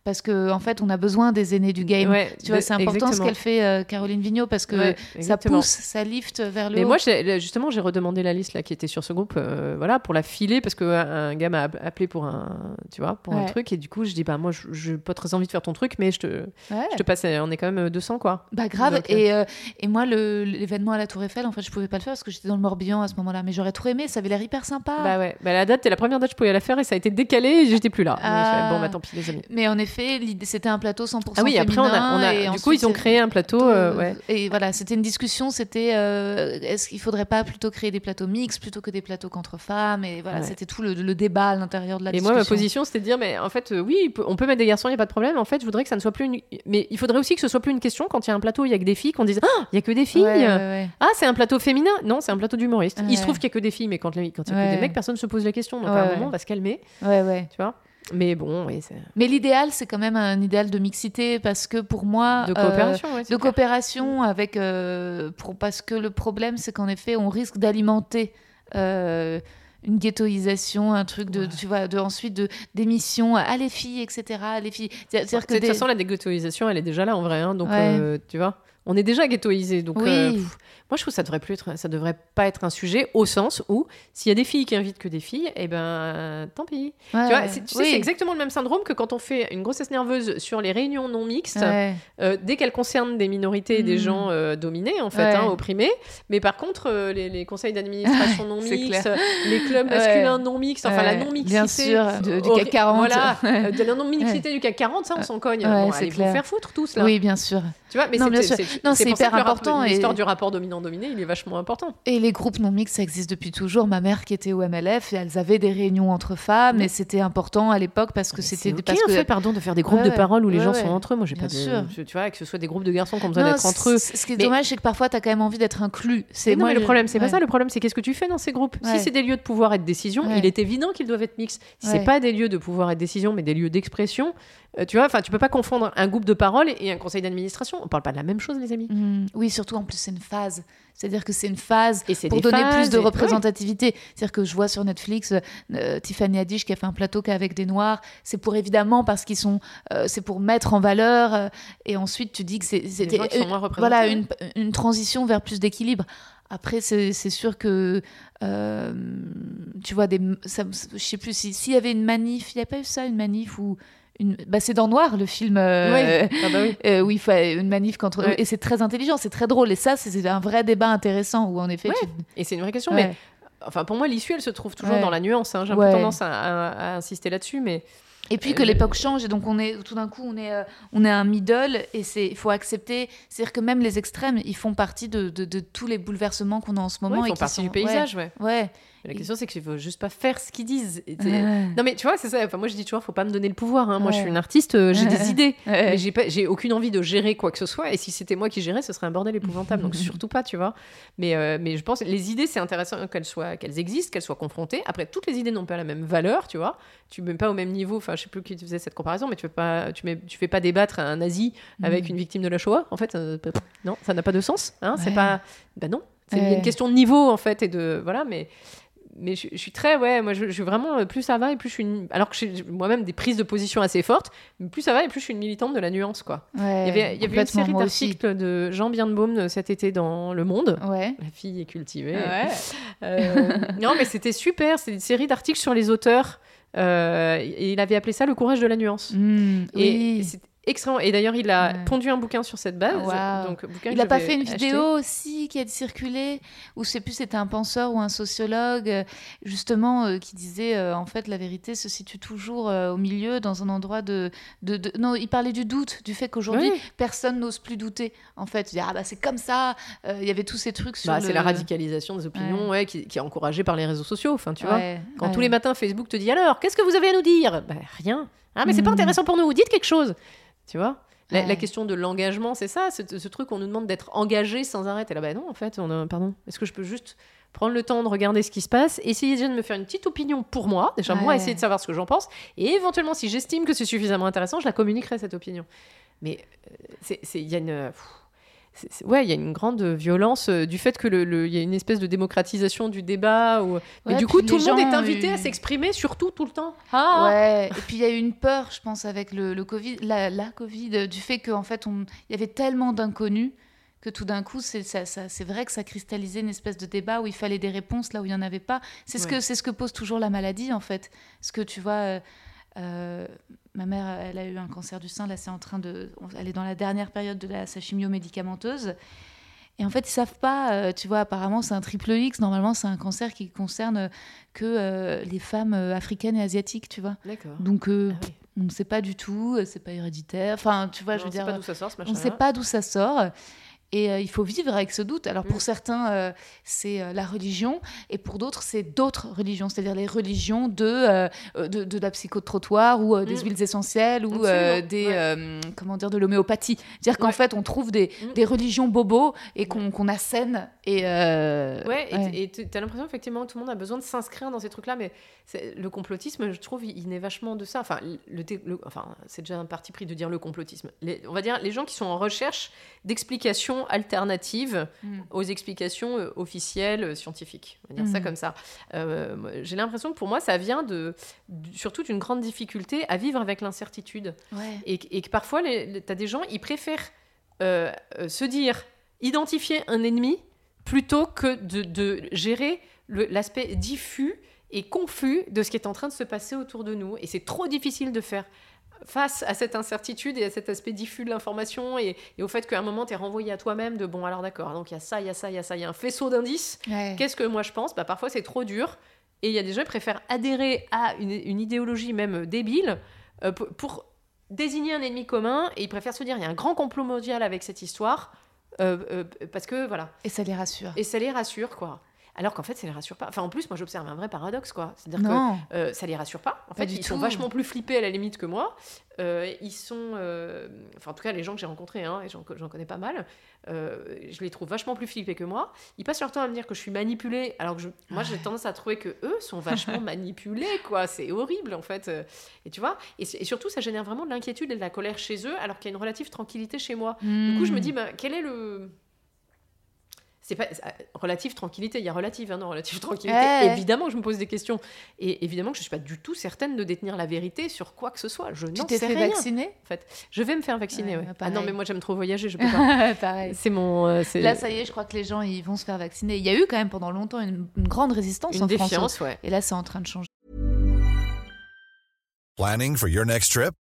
A: Parce que en fait, on a besoin des aînés du game.
B: Ouais,
A: tu vois, c'est important ce qu'elle fait, euh, Caroline Vigneault, parce que
B: Ouais,
A: ça pousse, ça lift vers le
B: Mais
A: haut.
B: moi, justement, j'ai redemandé la liste là qui était sur ce groupe, euh, voilà, pour la filer parce que euh, un gars m'a app- appelé pour un, tu vois, pour un truc et du coup, je dis bah moi, je j'ai pas très envie de faire ton truc, mais je te, je te passe. On est quand même 200 quoi.
A: Bah grave.
B: Donc,
A: et, euh, et moi, l'événement à la Tour Eiffel, en fait, je pouvais pas le faire parce que j'étais dans le Morbihan à ce moment-là. Mais j'aurais trop aimé, ça avait l'air hyper sympa.
B: Bah ouais. Bah la date, c'est la première date que je pouvais la faire et ça a été décalé et j'étais plus là.
A: Ah.
B: bon bah tant pis les amis.
A: Mais en effet, c'était un plateau 100%
B: Ah oui, après on a, on a-
A: féminin, et
B: du coup ils ont créé un plateau, euh, ouais.
A: Et voilà, c'était une discussion, c'était euh, est-ce qu'il faudrait pas plutôt créer des plateaux mixtes plutôt que des plateaux qu'entre femmes Et voilà,
B: Ouais.
A: c'était tout le, le débat à l'intérieur de la
B: Et moi,
A: discussion.
B: ma position, c'était de dire, mais en fait, euh, oui, on peut mettre des garçons, il n'y a pas de problème. En fait, je voudrais que ça ne soit plus une. Mais il faudrait aussi que ce soit plus une question quand il y a un plateau, il y a que des filles, qu'on dise, ah, il y a que des filles.
A: Ouais.
B: Ah, c'est un plateau féminin Non, c'est un plateau d'humoristes. Il se trouve qu'il y a que des filles, mais quand, les- quand il y a que des mecs, personne ne se pose la question. Donc à un moment, on va se calmer,
A: Ouais, ouais.
B: tu vois? Mais bon, oui.
A: Mais l'idéal, c'est quand même un idéal de mixité parce que pour moi.
B: De
A: euh,
B: coopération, ouais, c'est
A: de coopération avec euh, pour, parce que le problème c'est qu'en effet on risque d'alimenter euh, une ghettoisation un truc de
B: Ouais.
A: tu vois de ensuite de d'émissions à les filles etc les filles dire
B: De toute façon, la déghettoisation, elle est déjà là en vrai. hein, donc,
A: Ouais.
B: euh, tu vois, on est déjà ghettoisé. Donc,
A: Oui.
B: euh, pff, moi, je trouve que ça devrait plus être, ça devrait pas être un sujet au sens où s'il y a des filles qui invitent que des filles, eh ben, tant pis.
A: Ouais,
B: Tu vois, c'est, sais, exactement le même syndrome que quand on fait une grossesse nerveuse sur les réunions non mixtes.
A: Ouais.
B: euh, dès qu'elles concernent des minorités et des
A: Mm.
B: gens euh, dominés, en fait,
A: Ouais.
B: hein, opprimés. Mais par contre, les, les conseils d'administration non mixtes, les clubs masculins non mixtes, enfin la
A: bien sûr, de- du CAC 40.
B: Voilà, de la non-mixité du CAC 40, ça, on s'en cogne. Bon, allez vous faire foutre tous, là.
A: oui bien sûr
B: Tu vois, mais
A: Non,
B: c'est,
A: Non,
B: c'est
A: hyper important et-
B: L'histoire du rapport dominant-dominé, il est vachement important.
A: et les groupes non mixtes ça existe depuis toujours ma mère qui était au MLF et elles avaient des réunions entre femmes et c'était important à l'époque parce que c'était
B: c'est ok,
A: parce
B: en
A: que
B: fait, pardon, de faire des groupes
A: Ouais,
B: de parole où les gens
A: ouais.
B: sont entre eux. Moi, j'ai pas de. Tu vois, que ce soit des groupes de garçons qui ont besoin d'être entre eux.
A: Ce qui est
B: Mais-
A: dommage, c'est que parfois, tu as quand même envie d'être inclus. C'est moi,
B: mais le problème, c'est pas ça. Le problème, c'est qu'est-ce que tu fais dans ces groupes? Si c'est des lieux de pouvoir et de décision, il est évident qu'ils doivent être mixtes. Si c'est pas des lieux de pouvoir et de décision, mais des lieux d'expression, euh, tu vois, enfin, tu peux pas confondre un groupe de parole et un conseil d'administration. On parle pas de la même chose, les amis.
A: Mm, oui, surtout en plus, c'est une phase. C'est-à-dire que c'est une phase
B: Et
A: pour donner plus de
B: et- ouais.
A: représentativité. C'est-à-dire que je vois sur Netflix euh, Tiffany Haddish qui a fait un plateau qu'avec des noirs. C'est pour évidemment parce qu'ils sont, euh, c'est pour mettre en valeur. euh, et ensuite, tu dis que c'était euh, voilà une, une transition vers plus d'équilibre. Après, c'est sûr que euh, tu vois des, ça, je sais plus si- s'il y avait une manif, il n'y a pas eu ça, une manif où une, bah c'est dans Noir le film. euh,
B: Ouais. Ah bah oui.
A: euh, où il faut une manif contre et c'est très intelligent, c'est très drôle et ça c'est un vrai débat intéressant où en effet tu-
B: Et c'est une vraie question.
A: Ouais.
B: Mais enfin, pour moi, l'issue, elle se trouve toujours
A: Ouais.
B: dans la nuance. hein. J'ai un peu tendance à, à- à insister là-dessus, mais
A: et puis que
B: Euh,
A: l'époque change et donc on est tout d'un coup on est euh, on est un middle et c'est il faut accepter c'est à dire que même les extrêmes ils font partie de, de, de tous les bouleversements qu'on a en ce moment
B: ouais, ils
A: et
B: font
A: qui
B: partie
A: sont-
B: du paysage. Ouais.
A: ouais, ouais.
B: Mais la question, c'est qu'il faut juste pas faire ce qu'ils disent.
A: Ouais.
B: Non, mais tu vois, c'est ça. Enfin, moi, je dis toujours, faut pas me donner le pouvoir. hein. Moi, je suis une artiste, euh, j'ai
A: Ouais.
B: des idées. Mais j'ai pas- j'ai aucune envie de gérer quoi que ce soit. Et si c'était moi qui gérais, ce serait un bordel épouvantable. Donc, surtout pas, tu vois. Mais, euh, mais je pense les idées, c'est intéressant qu'elles soient, qu'elles existent, qu'elles soient confrontées. Après, toutes les idées n'ont pas la même valeur, tu vois. Tu mets pas au même niveau. Enfin, je sais plus qui faisait cette comparaison, mais tu fais pas, tu mets, tu fais pas débattre un nazi avec
A: Mm.
B: une victime de la Shoah. En fait, euh, non, ça n'a pas de sens. Hein. C'est pas. Bah non. C'est une question de niveau en fait et de voilà, mais mais je, je suis très ouais moi je, je suis vraiment euh, plus ça va et plus je suis une- alors que j'ai moi-même des prises de position assez fortes mais plus ça va et plus je suis une militante de la nuance quoi
A: Ouais,
B: il y avait, il y avait une série d'articles de Jean Bienbaume euh, cet été dans Le Monde
A: Ouais.
B: la fille est cultivée
A: Ouais.
B: Euh, non mais c'était super c'est une série d'articles sur les auteurs euh, et il avait appelé ça le courage de la nuance
A: Mm,
B: et
A: oui.
B: Excellent et d'ailleurs il a
A: Ouais.
B: pondu un bouquin sur cette base
A: Waouh.
B: donc bouquin
A: Il
B: que
A: a
B: je
A: pas fait une
B: acheter.
A: vidéo aussi qui a circulé où je sais plus c'était un penseur ou un sociologue euh, justement euh, qui disait euh, en fait la vérité se situe toujours euh, au milieu dans un endroit de, de, de- non il parlait du doute du fait qu'aujourd'hui
B: Oui.
A: personne n'ose plus douter en fait il dit ah bah c'est comme ça Euh, il y avait tous ces trucs sur
B: Bah,
A: le...
B: c'est la radicalisation des opinions ouais, qui, qui est encouragée par les réseaux sociaux. Enfin, tu vois, quand
A: ouais.
B: tous les matins Facebook te dit alors, qu'est-ce que vous avez à nous dire? Bah, Rien. Ah, mais c'est pas
A: Mhm.
B: intéressant pour nous. Dites quelque chose. Tu vois? La,
A: Ouais.
B: la question de l'engagement, c'est ça, ce, ce truc qu'on nous demande d'être engagé sans arrêt. Et là, bah non, en fait, on a, pardon. Est-ce que je peux juste prendre le temps de regarder ce qui se passe, essayer déjà de me faire une petite opinion pour moi, déjà moi essayer de savoir ce que j'en pense, et éventuellement, si j'estime que c'est suffisamment intéressant, je la communiquerai cette opinion. Mais euh, il y a une, pff, ouais, il y a une grande violence euh, du fait que le, le- il y a une espèce de démocratisation du débat. Ou... Mais
A: Ouais,
B: du coup, tout le monde est invité
A: euh,
B: à s'exprimer, surtout tout le temps. Ah,
A: Ouais, et puis il y a eu une peur, je pense, avec le, le Covid, la, la Covid, euh, du fait qu'en fait, il y avait tellement d'inconnus que tout d'un coup, c'est ça, ça- c'est vrai que ça cristallisait une espèce de débat où il fallait des réponses là où il n'y en avait pas. C'est ce,
B: Ouais.
A: que, c'est ce que pose toujours la maladie, en fait. Ce que tu vois, euh, euh, ma mère, elle a eu un cancer du sein, là, c'est en train de. Elle est dans la dernière période de la, sa chimio médicamenteuse. Et en fait, ils savent pas, euh, tu vois, apparemment c'est un triple X, normalement c'est un cancer qui concerne que euh, les femmes euh, africaines et asiatiques, tu vois.
B: D'accord.
A: Donc euh,
B: Ah oui.
A: on ne sait pas du tout, c'est pas héréditaire. Enfin, tu vois,
B: Non,
A: je veux
B: on sait
A: dire,
B: pas d'où ça sort, ce
A: on ne sait pas d'où ça sort. Et euh, il faut vivre avec ce doute. Alors pour
B: Mm.
A: certains, euh, c'est euh, la religion, et pour d'autres, c'est d'autres religions, c'est-à-dire les religions de, de, de la psychotrottoir ou des
B: Mm.
A: huiles essentielles ou des
B: ouais.
A: comment dire de l'homéopathie. C'est-à-dire qu'en
B: Ouais.
A: fait, on trouve des,
B: Mm.
A: des religions bobos et qu'on qu'on assène. Et
B: Ouais, et- tu as l'impression effectivement que tout le monde a besoin de s'inscrire dans ces trucs-là, mais le complotisme, je trouve, il il naît vachement de ça. Enfin, le, enfin c'est déjà un parti pris de dire le complotisme. Les- on va dire les gens qui sont en recherche d'explications alternatives
A: Mm.
B: aux explications euh, officielles euh, scientifiques. On va dire ça
A: Mm.
B: comme ça. Euh, J'ai l'impression que pour moi, ça vient de, surtout d'une grande difficulté à vivre avec l'incertitude.
A: Ouais.
B: Et, que- et que parfois, tu as des gens, ils préfèrent se dire, identifier un ennemi plutôt que de, de gérer l'aspect diffus et confus de ce qui est en train de se passer autour de nous. Et c'est trop difficile de faire face à cette incertitude et à cet aspect diffus de l'information et, et au fait qu'à un moment, tu es renvoyé à toi-même de, bon, alors d'accord, donc il y a ça, il y a ça, il y a ça, il y a un faisceau d'indices.
A: Ouais.
B: Qu'est-ce que moi je pense? Bah, Parfois, c'est trop dur. Et il y a des gens qui préfèrent adhérer à une, une idéologie même débile euh, pour, pour désigner un ennemi commun. Et ils préfèrent se dire il y a un grand complot mondial avec cette histoire. euh, euh, parce que voilà.
A: Et ça les rassure.
B: Et ça les rassure, quoi. Alors qu'en fait, ça les rassure pas. Enfin, en plus, moi, j'observe un vrai paradoxe, quoi. C'est-à-dire que euh, ça les rassure pas. En
A: Pas
B: fait, ils sont vachement plus flippés à la limite que moi. Euh, ils sont, euh, enfin, en tout cas, les gens que j'ai rencontrés, hein, et j'en connais pas mal, euh, je les trouve vachement plus flippés que moi. Ils passent leur temps à me dire que je suis manipulée, alors que je- moi, j'ai tendance à trouver que eux sont vachement manipulés, quoi. C'est horrible, en fait. Et tu vois, et, surtout, ça génère vraiment de l'inquiétude et de la colère chez eux, alors qu'il y a une relative tranquillité chez moi. Du coup, je me
A: Mm.
B: dis, bah, quel est le. C'est pas relative tranquillité, il y a relative, hein, non, relative tranquillité.
A: Ouais.
B: Évidemment que je me pose des questions. Et évidemment que je suis pas du tout certaine de détenir la vérité sur quoi que ce soit. Je
A: Tu
B: n'en
A: t'es
B: sais
A: fait
B: rien.
A: vacciner?
B: En fait, je vais me faire vacciner.
A: Ouais,
B: ouais.
A: bah,
B: Ah non, mais moi j'aime trop voyager, je peux pas.
A: Pareil.
B: c'est mon. euh,
A: Là, ça y est, je crois que les gens ils vont se faire vacciner. Il y a eu quand même pendant longtemps une, une grande résistance
B: une
A: en France.
B: défiance, ouais.
A: Et là, c'est en train de changer.
D: Planning for your next trip?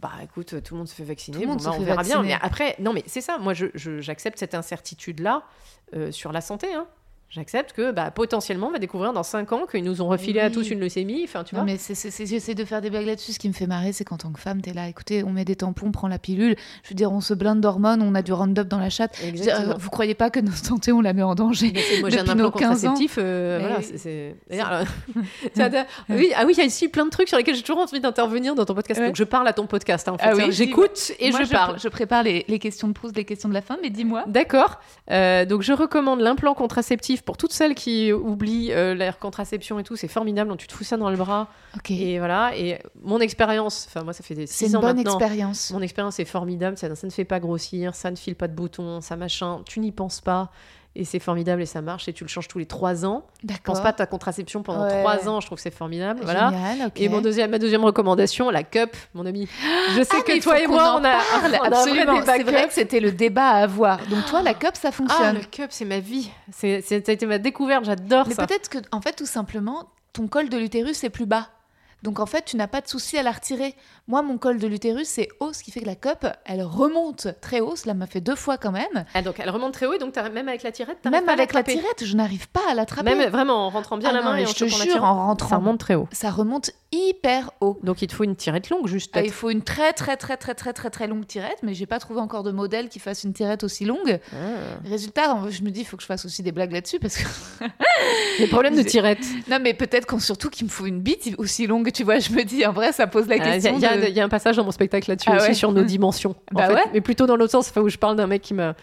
B: Bah écoute, tout le monde se fait vacciner,
A: Tout le monde
B: bon,
A: se
B: bah, on verra bien.
A: vacciner.
B: Mais après, non mais c'est ça, moi je- je- j'accepte cette incertitude-là euh, sur la santé. Hein. J'accepte que bah, potentiellement on va découvrir dans 5 ans qu'ils nous ont refilé à tous une leucémie. Enfin, tu
A: non,
B: vois.
A: mais j'essaie de faire des blagues là-dessus. Ce qui me fait marrer, c'est qu'en tant que femme, t'es là, écoutez, on met des tampons, on prend la pilule. Je veux dire, on se blinde d'hormones, on a du Roundup dans la chatte. Je veux dire,
B: Exactement.
A: vous croyez pas que notre santé, on la met en danger
B: moi j'ai un implant
A: nos 15 ans.
B: contraceptif. euh, voilà, c'est- euh, oui, ah oui, il y a ici plein de trucs sur lesquels j'ai toujours envie d'intervenir dans ton podcast.
A: Ouais.
B: Donc je parle à ton podcast. hein, en fait,
A: Ah oui.
B: J'écoute et
A: Moi,
B: je parle.
A: Je prépare les, les questions de Proust, les questions de la fin, mais dis-moi.
B: D'accord. Euh, donc je recommande l'implant contraceptif pour toutes celles qui oublient euh, l'air contraception et tout. C'est formidable. Donc tu te fous ça dans le bras.
A: Ok.
B: Et voilà. Et mon expérience, enfin moi ça fait des
A: C'est
B: 6
A: une
B: ans
A: bonne
B: maintenant.
A: expérience.
B: Mon expérience est formidable. Ça, ça ne fait pas grossir, ça ne file pas de boutons, ça machin. Tu n'y penses pas. Et c'est formidable et ça marche. Et tu le changes tous les 3 ans.
A: D'accord.
B: Pense pas à ta contraception pendant
A: Ouais.
B: 3 ans. Je trouve que c'est formidable. Voilà.
A: Génial, ok.
B: Et mon deuxième, ma deuxième recommandation, la cup, mon ami. Je sais
A: Ah, mais
B: que toi et moi, on a,
A: parle,
B: on a
A: absolument. C'est vrai
B: cup.
A: que c'était le débat à avoir. Donc toi, la cup, ça
B: Ah,
A: fonctionne.
B: le cup, c'est ma vie. C'est, c'est- ça a été ma découverte. J'adore
A: Mais
B: ça.
A: peut-être que, en fait, tout simplement, ton col de l'utérus est plus bas. Donc en fait, tu n'as pas de souci à la retirer. Moi, mon col de l'utérus, c'est haut, ce qui fait que la cup, elle remonte très haut. Cela m'a fait deux fois quand même.
B: Ah, donc elle remonte très haut, et donc même avec la tirette,
A: Même
B: pas à
A: avec la tirette, je n'arrive pas à l'attraper.
B: Même vraiment en rentrant bien
A: Ah
B: la
A: non,
B: main
A: mais
B: et en
A: je te jure,
B: tirette,
A: en rentrant.
B: ça remonte très haut.
A: Ça remonte hyper haut.
B: Donc il te faut une tirette longue, juste
A: Ah, il faut une très très très très très très très longue tirette, mais j'ai pas trouvé encore de modèle qui fasse une tirette aussi longue.
B: Ah.
A: Résultat, je me dis, il faut que je fasse aussi des blagues là-dessus parce que
B: Les problèmes de tirette.
A: non, mais peut-être qu'en surtout qu'il me faut une bite aussi longue. Tu vois, je me dis, en vrai, ça pose la
B: Ah,
A: question.
B: il y a-
A: de-
B: il y a un passage dans mon spectacle là-dessus
A: Ah
B: aussi
A: ouais
B: sur nos dimensions. en
A: Bah
B: fait.
A: ouais.
B: Mais plutôt dans l'autre sens, où je parle d'un mec qui m'a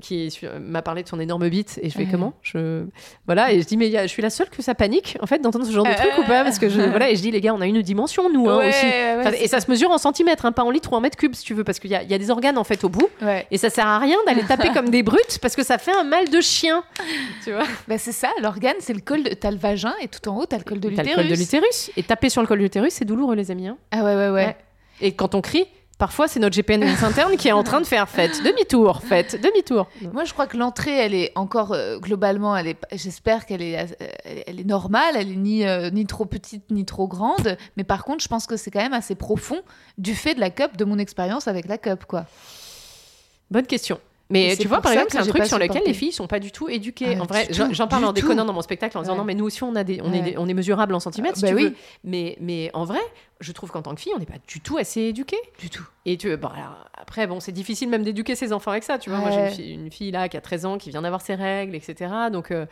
B: qui est- m'a parlé de son énorme bite et je fais comment? Je voilà et je dis mais je suis la seule que ça panique en fait d'entendre ce genre de
A: Euh,
B: truc ou pas parce que je voilà et je dis les gars on a une dimension nous hein,
A: Ouais,
B: aussi
A: ouais,
B: Enfin,
A: c'est
B: et ça se mesure en centimètres hein, pas en litres ou en mètres cubes si tu veux parce qu'il y, y a des organes en fait au bout
A: Ouais.
B: et ça sert à rien d'aller taper comme des brutes parce que ça fait un mal de chien tu vois
A: Bah, c'est ça, l'organe, c'est le col. De... T'as le vagin et tout en haut, t'as le col de
B: T'as le
A: l'utérus.
B: col de l'utérus et taper sur le col de l'utérus c'est douloureux les amis hein.
A: Ah ouais, ouais. Ouais.
B: Et quand on crie, parfois c'est notre GPNS interne qui est en train de faire faites demi-tour, faites demi-tour.
A: Moi, je crois que l'entrée, elle est encore euh, globalement, elle est. J'espère qu'elle est, euh, elle est normale. Elle est ni euh, ni trop petite ni trop grande. Mais par contre, je pense que c'est quand même assez profond du fait de la cup, de mon expérience avec la cup, quoi.
B: Bonne question. Mais tu vois, par exemple, c'est un truc sur lequel les filles sont pas du tout éduquées.
A: Ah,
B: en vrai, j'en parle en déconnant dans mon spectacle en disant
A: Ouais.
B: non, mais nous aussi on a des, on est, des- on est mesurable en centimètres,
A: Ah,
B: si
A: bah
B: tu
A: oui.
B: veux. Mais, mais en vrai, je trouve qu'en tant que fille, on n'est pas du tout assez éduquée.
A: Du tout.
B: Et tu bon, alors, après, bon, c'est difficile même d'éduquer ses enfants avec ça. Tu vois, moi, j'ai une fille, une fille, là qui a 13 ans, qui vient d'avoir ses règles, etc. Donc euh,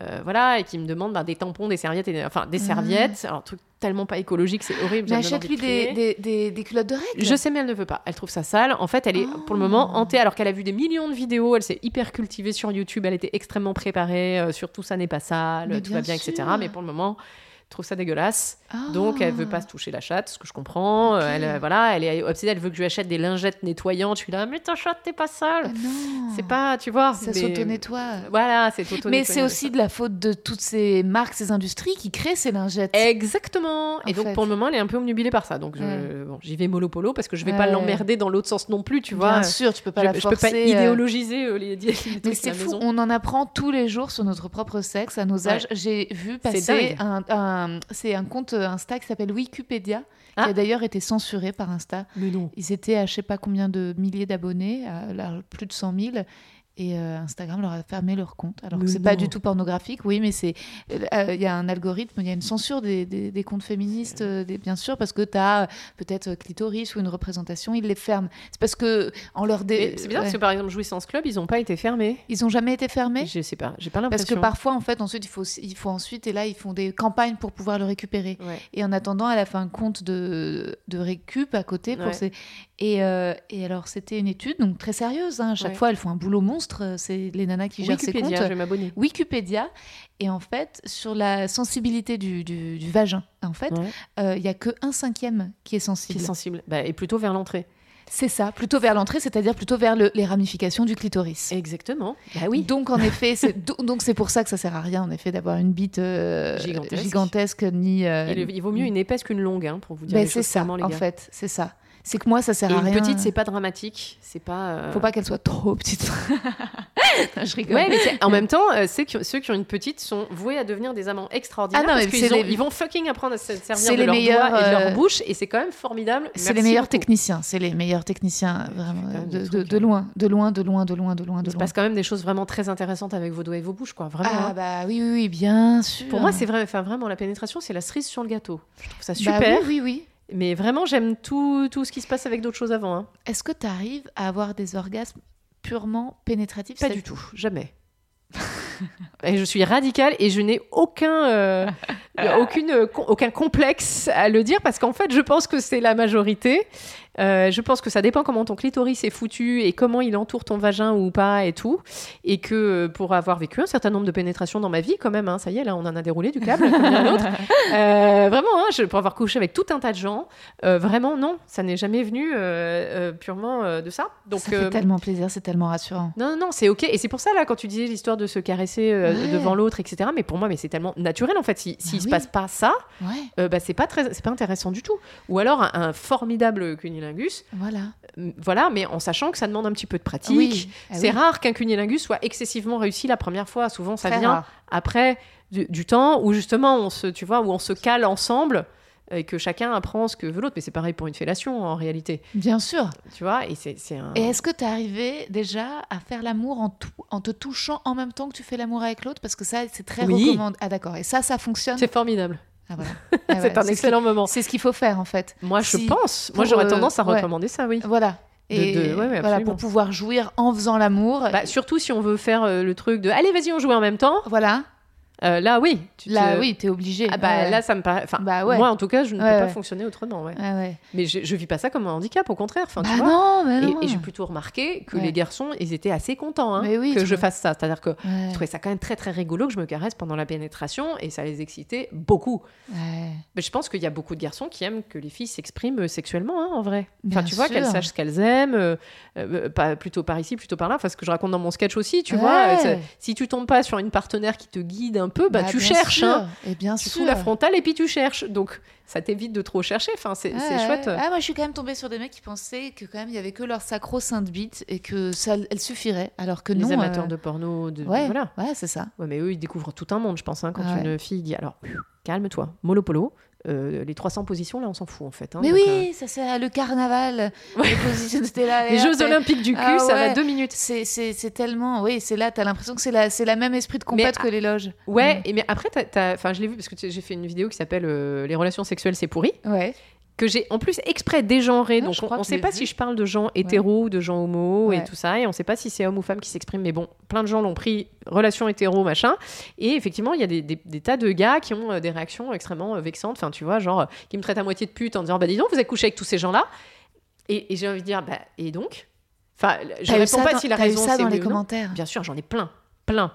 B: euh, voilà, et qui me demande bah, des tampons, des serviettes, et des- enfin des serviettes. Alors, truc tellement pas écologique, c'est horrible.
A: Mais achète-lui
B: de
A: des, des, des, des culottes de règles.
B: Je sais, mais elle ne veut pas. Elle trouve ça sale. En fait, elle est pour le moment
A: Oh.
B: hantée, alors qu'elle a vu des millions de vidéos. Elle s'est hyper cultivée sur YouTube. Elle était extrêmement préparée. euh, sur tout ça n'est pas sale,
A: Mais
B: tout va
A: bien
B: etc. Mais pour le moment, trouve ça dégueulasse.
A: Ah.
B: Donc, elle veut pas se toucher la chatte, ce que je comprends. Euh. Elle, euh, voilà, elle est obsédée. Elle veut que je lui achète des lingettes nettoyantes. Je suis là, mais ta chatte, t'es pas sale.
A: Ah non.
B: C'est pas, tu vois.
A: Ça
B: mais-
A: s'auto-nettoie.
B: Voilà, c'est auto
A: Mais c'est aussi de la faute de toutes ces marques, ces industries qui créent ces lingettes.
B: Exactement. Et donc
A: fait.
B: pour le moment, elle est un peu omnubilée par ça. Donc je- bon, j'y vais mollo polo parce que je vais pas l'emmerder dans l'autre sens non plus, tu
A: Bien
B: vois.
A: sûr, tu peux pas
B: je,
A: la
B: je
A: forcer.
B: peux pas
A: euh,
B: idéologiser euh, les, les
A: Mais c'est fou,
B: maison.
A: on en apprend tous les jours sur notre propre sexe, à nos
B: Ouais.
A: âges. J'ai vu passer un, un- c'est un compte Insta qui s'appelle Wikipédia,
B: Ah.
A: qui a d'ailleurs été censuré par Insta.
B: Mais non.
A: Ils étaient à je sais pas combien de milliers d'abonnés, à plus de 100 000. Et euh, Instagram leur a fermé leur compte. Alors que
B: Mais
A: c'est pas du tout pornographique, oui, mais c'est euh, il y a un algorithme, il y a une censure des, des- des comptes féministes, euh, des- bien sûr, parce que tu as peut-être clitoris ou une représentation, ils les ferment. C'est parce que en leur dé...
B: C'est bizarre
A: ouais.
B: parce que par exemple Jouissance Club, ils ont pas été fermés.
A: ils ont jamais été fermés?
B: Je sais pas, j'ai pas
A: Parce que
B: l'impression.
A: parfois, en fait, ensuite, il faut, il faut ensuite, et là, ils font des campagnes pour pouvoir le récupérer.
B: Ouais.
A: Et en attendant, elle a fait un compte de, de récup à côté pour
B: Ouais.
A: ses... et, euh, et alors, c'était une étude donc très sérieuse. hein. Chaque
B: Ouais.
A: fois, elles font un boulot monstre. euh, C'est les nanas qui gèrent ces
B: Wikipédia,
A: comptes.
B: je vais m'abonner.
A: Wikipédia. Et en fait, sur la sensibilité du, du- du vagin, en fait,
B: Ouais.
A: euh, il y a que un cinquième qui est
B: Qui
A: sensible.
B: est sensible. Bah, et plutôt vers l'entrée.
A: C'est ça, plutôt vers l'entrée, c'est-à-dire plutôt vers le- les ramifications du clitoris.
B: Exactement. Bah oui.
A: Donc en effet, c'est do- donc c'est pour ça que ça sert à rien en effet d'avoir une bite euh,
B: Gigantesque.
A: gigantesque ni. euh,
B: Il, il vaut mieux une épaisse qu'une longue, hein, pour vous dire les
A: c'est
B: choses
A: ça
B: les
A: en
B: gars.
A: fait, c'est ça. C'est que moi, ça sert
B: Et
A: à
B: une
A: rien.
B: petite, c'est pas dramatique. C'est pas. euh,
A: Faut pas qu'elle soit trop petite. Non, je rigole.
B: Ouais, mais c'est- en même temps, euh, c'est que ceux qui ont une petite sont voués à devenir des amants extraordinaires
A: Ah non,
B: parce
A: mais
B: qu'ils
A: les-
B: ils vont fucking apprendre à se servir de leurs
A: meilleurs,
B: doigts et de leur
A: euh,
B: bouche et c'est quand même formidable.
A: C'est les meilleurs
B: beaucoup.
A: techniciens, c'est les meilleurs techniciens, vraiment, de,
B: euh.
A: loin, de loin, de loin, de loin, de loin, de
B: Il se passe quand même des choses vraiment très intéressantes avec vos doigts et vos bouches, quoi. Vraiment.
A: Ah
B: hein.
A: bah oui, oui, oui, bien sûr.
B: Pour moi, c'est vrai, enfin vraiment, la pénétration, c'est la cerise sur le gâteau. Je trouve ça
A: Bah
B: super.
A: oui, oui, oui.
B: Mais vraiment, j'aime tout, tout ce qui se passe avec d'autres choses avant. hein.
A: Est-ce que tu arrives à avoir des orgasmes purement pénétratifs?
B: Pas du tout, jamais. et je suis radicale et je n'ai aucun, euh, aucune, euh, aucun complexe à le dire parce qu'en fait, je pense que c'est la majorité. Euh, je pense que ça dépend comment ton clitoris est foutu et comment il entoure ton vagin ou pas et tout. Et que euh, pour avoir vécu un certain nombre de pénétrations dans ma vie, quand même, hein, ça y est, là, on en a déroulé du câble, comme dirait l'autre. Euh, vraiment, hein, je, pour avoir couché avec tout un tas de gens, euh, vraiment, non, ça n'est jamais venu purement de ça. Donc,
A: ça fait tellement plaisir, c'est tellement rassurant.
B: non, non, non, c'est ok. Et c'est pour ça, là, quand tu disais l'histoire de se caresser
A: Ouais.
B: devant l'autre, etc. Mais pour moi, mais c'est tellement naturel, en fait. Si- S'il
A: Bah
B: se
A: oui.
B: passe pas ça,
A: Ouais,
B: bah, c'est pas, très, pas intéressant du tout. Ou alors un, un formidable cunilingus,
A: voilà.
B: euh, voilà, mais en sachant que ça demande un petit peu de pratique.
A: Oui, ah
B: c'est
A: oui.
B: rare qu'un cunilingus soit excessivement réussi la première fois. Souvent, ça
A: Très
B: vient
A: rare.
B: après du, du temps où justement on se, tu vois, où on se cale ensemble et que chacun apprend ce que veut l'autre. Mais c'est pareil pour une fellation en réalité,
A: Bien sûr.
B: tu vois. Et c'est, c'est un.
A: Et est-ce que tu es arrivé déjà à faire l'amour en, en te touchant en même temps que tu fais l'amour avec l'autre? Parce que ça, c'est très
B: Oui.
A: recommandé. Ah d'accord. Et ça, ça fonctionne?
B: C'est formidable.
A: Ah, voilà. Ah,
B: c'est un
A: ce
B: excellent moment.
A: C'est ce qu'il faut faire en fait.
B: Moi, je pense. Moi, j'aurais
A: euh,
B: tendance à
A: ouais.
B: recommander ça, oui.
A: Voilà. Et
B: de- ouais,
A: voilà, pour pouvoir jouir en faisant l'amour.
B: Bah, surtout si on veut faire euh, le truc de allez, vas-y, on joue en même temps.
A: voilà.
B: Euh, là, oui. Tu
A: Là,
B: te-
A: oui, t'es obligé.
B: Ah bah
A: Ouais.
B: là, ça me paraît. Enfin,
A: Bah ouais.
B: moi, en tout cas, je ne
A: Ouais,
B: peux pas fonctionner autrement. Mais je, je vis pas ça comme un handicap, au contraire. Enfin, tu
A: Bah
B: vois.
A: non, mais
B: Et,
A: non.
B: et j'ai plutôt remarqué que les garçons, ils étaient assez contents hein,
A: oui,
B: que je
A: vois.
B: fasse ça. C'est-à-dire que je trouvais ça quand même très très rigolo que je me caresse pendant la pénétration et ça les excitait beaucoup. Mais je pense qu'il y a beaucoup de garçons qui aiment que les filles s'expriment euh, sexuellement, hein, en vrai. Enfin,
A: Bien
B: tu vois, qu'elles sachent ce qu'elles aiment, euh, euh, pas, plutôt par ici, plutôt par là. Enfin, ce que je raconte dans mon sketch aussi, tu vois. si tu tombes pas sur une partenaire qui te guide un peu, bah, tu
A: bien
B: cherches. Hein.
A: Et bien
B: Tu
A: sûr.
B: fous la frontale et puis tu cherches. Donc, ça t'évite de trop chercher. Enfin, c'est chouette.
A: Ah, moi, je suis quand même tombée sur des mecs qui pensaient que quand même il y avait que leur sacro-sainte bite et que ça, elle suffirait, alors que
B: Les
A: non.
B: amateurs
A: euh,
B: de porno, de,
A: Ouais,
B: voilà.
A: ouais, c'est ça.
B: Ouais, mais eux, ils découvrent tout un monde, je pense, hein, quand
A: Ouais.
B: une fille dit alors, calme-toi, mollo polo. Euh, les 300 positions, là, on s'en fout, en fait. hein,
A: Mais
B: donc,
A: oui, ça c'est le carnaval. Les là.
B: euh, les Jeux Olympiques du cul,
A: Ah
B: ça va deux minutes.
A: C'est, tellement. Oui, c'est là, t'as l'impression que c'est la, c'est la même esprit de compète
B: Mais-
A: que les loges.
B: Ouais, et mais après, t'as- enfin, je l'ai vu parce que j'ai fait une vidéo qui s'appelle euh, Les relations sexuelles, c'est pourri,
A: Ouais.
B: Que j'ai en plus exprès dégenré.
A: Ah,
B: donc, on,
A: je
B: sait pas
A: vu.
B: si je parle de gens hétéros ou de gens homos
A: Ouais.
B: et tout ça, et on sait pas si c'est homme ou femme qui s'exprime, mais bon, plein de gens l'ont pris relation hétéro, machin. Et effectivement, il y a des, des- des tas de gars qui ont euh, des réactions extrêmement euh, vexantes, enfin, tu vois, genre, euh, qui me traitent à moitié de pute en disant, bah dis donc, vous avez couché avec tous ces gens-là. Et, et j'ai envie de dire, bah, et donc? Enfin, je
A: eu
B: réponds
A: ça
B: pas
A: dans-
B: si la
A: t'as eu
B: raison
A: ça
B: c'est
A: dans
B: oui
A: les commentaires?
B: Bien sûr, j'en ai plein, plein.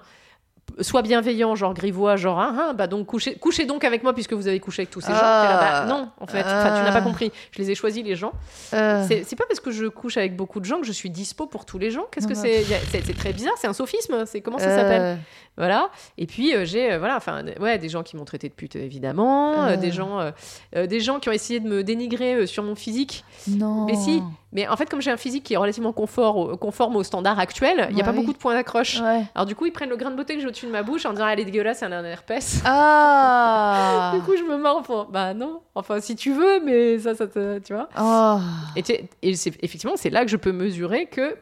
B: Soit bienveillant, genre grivois, genre ah, ah, bah donc couchez, couchez donc avec moi puisque vous avez couché avec tous ces gens. Là, bah,
A: Ah.
B: non, en fait, enfin tu n'as pas
A: Ah.
B: compris. Je les ai choisis les gens.
A: Euh,
B: C'est pas parce que je couche avec beaucoup de gens que je suis dispo pour tous les gens. Qu'est-ce que c'est? C'est très bizarre. C'est un sophisme. C'est comment ça
A: euh,
B: s'appelle Voilà. Et puis euh, j'ai euh, voilà, enfin ouais, des gens qui m'ont traité de pute évidemment, euh,
A: Euh.
B: des gens, des gens qui ont essayé de me dénigrer sur mon physique.
A: Non.
B: Mais si. Mais en fait, comme j'ai un physique qui est relativement confort, au- conforme aux standards actuels, il n'y a
A: Ouais,
B: pas
A: oui.
B: beaucoup de points d'accroche.
A: Ouais.
B: Alors du coup, ils prennent le grain de beauté que j'ai au-dessus de ma bouche en disant elle est dégueulasse, elle a un herpès.
A: Ah.
B: Du coup, je me marre pour bah non. Enfin, si tu veux, mais ça, ça te, tu vois.
A: Oh.
B: Et, tu- et effectivement, c'est là que je peux mesurer que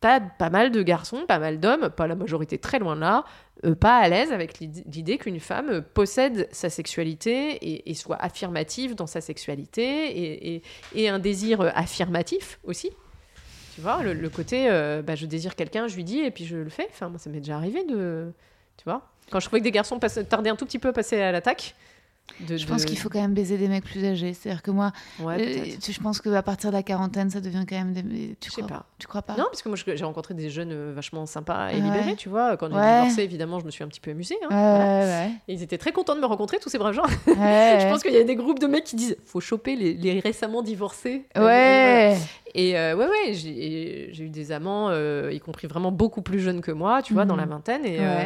B: t'as pas mal de garçons, pas mal d'hommes, pas la majorité, très loin de là, euh, pas à l'aise avec l'id- l'idée qu'une femme euh, possède sa sexualité et, soit affirmative dans sa sexualité et, un désir euh, affirmatif aussi. Tu vois, le, côté, bah, je désire quelqu'un, je lui dis et puis je le fais. Enfin, moi, ça m'est déjà arrivé de. Tu vois Quand je trouvais que des garçons tardaient un tout petit peu à passer à l'attaque. De-
A: Je pense qu'il faut quand même baiser des mecs plus âgés. C'est-à-dire que moi,
B: Ouais,
A: euh, tu- je pense qu'à partir de la quarantaine, ça devient quand même des. Tu
B: Je sais
A: crois
B: pas.
A: Tu crois pas
B: Non, parce que moi j'ai rencontré des jeunes euh, vachement sympas et
A: Ouais.
B: libérés, tu vois. Quand j'ai
A: Ouais.
B: divorcé, évidemment, je me suis un petit peu amusée. hein, voilà. Et ils étaient très contents de me rencontrer, tous ces braves gens. je pense qu'il y a des groupes de mecs qui disent faut choper les, les récemment divorcés. Euh,
A: Ouais.
B: Et euh, ouais, ouais, j'ai eu des amants, euh, y compris vraiment beaucoup plus jeunes que moi, tu vois, dans
A: Mhm.
B: la vingtaine. Et, euh,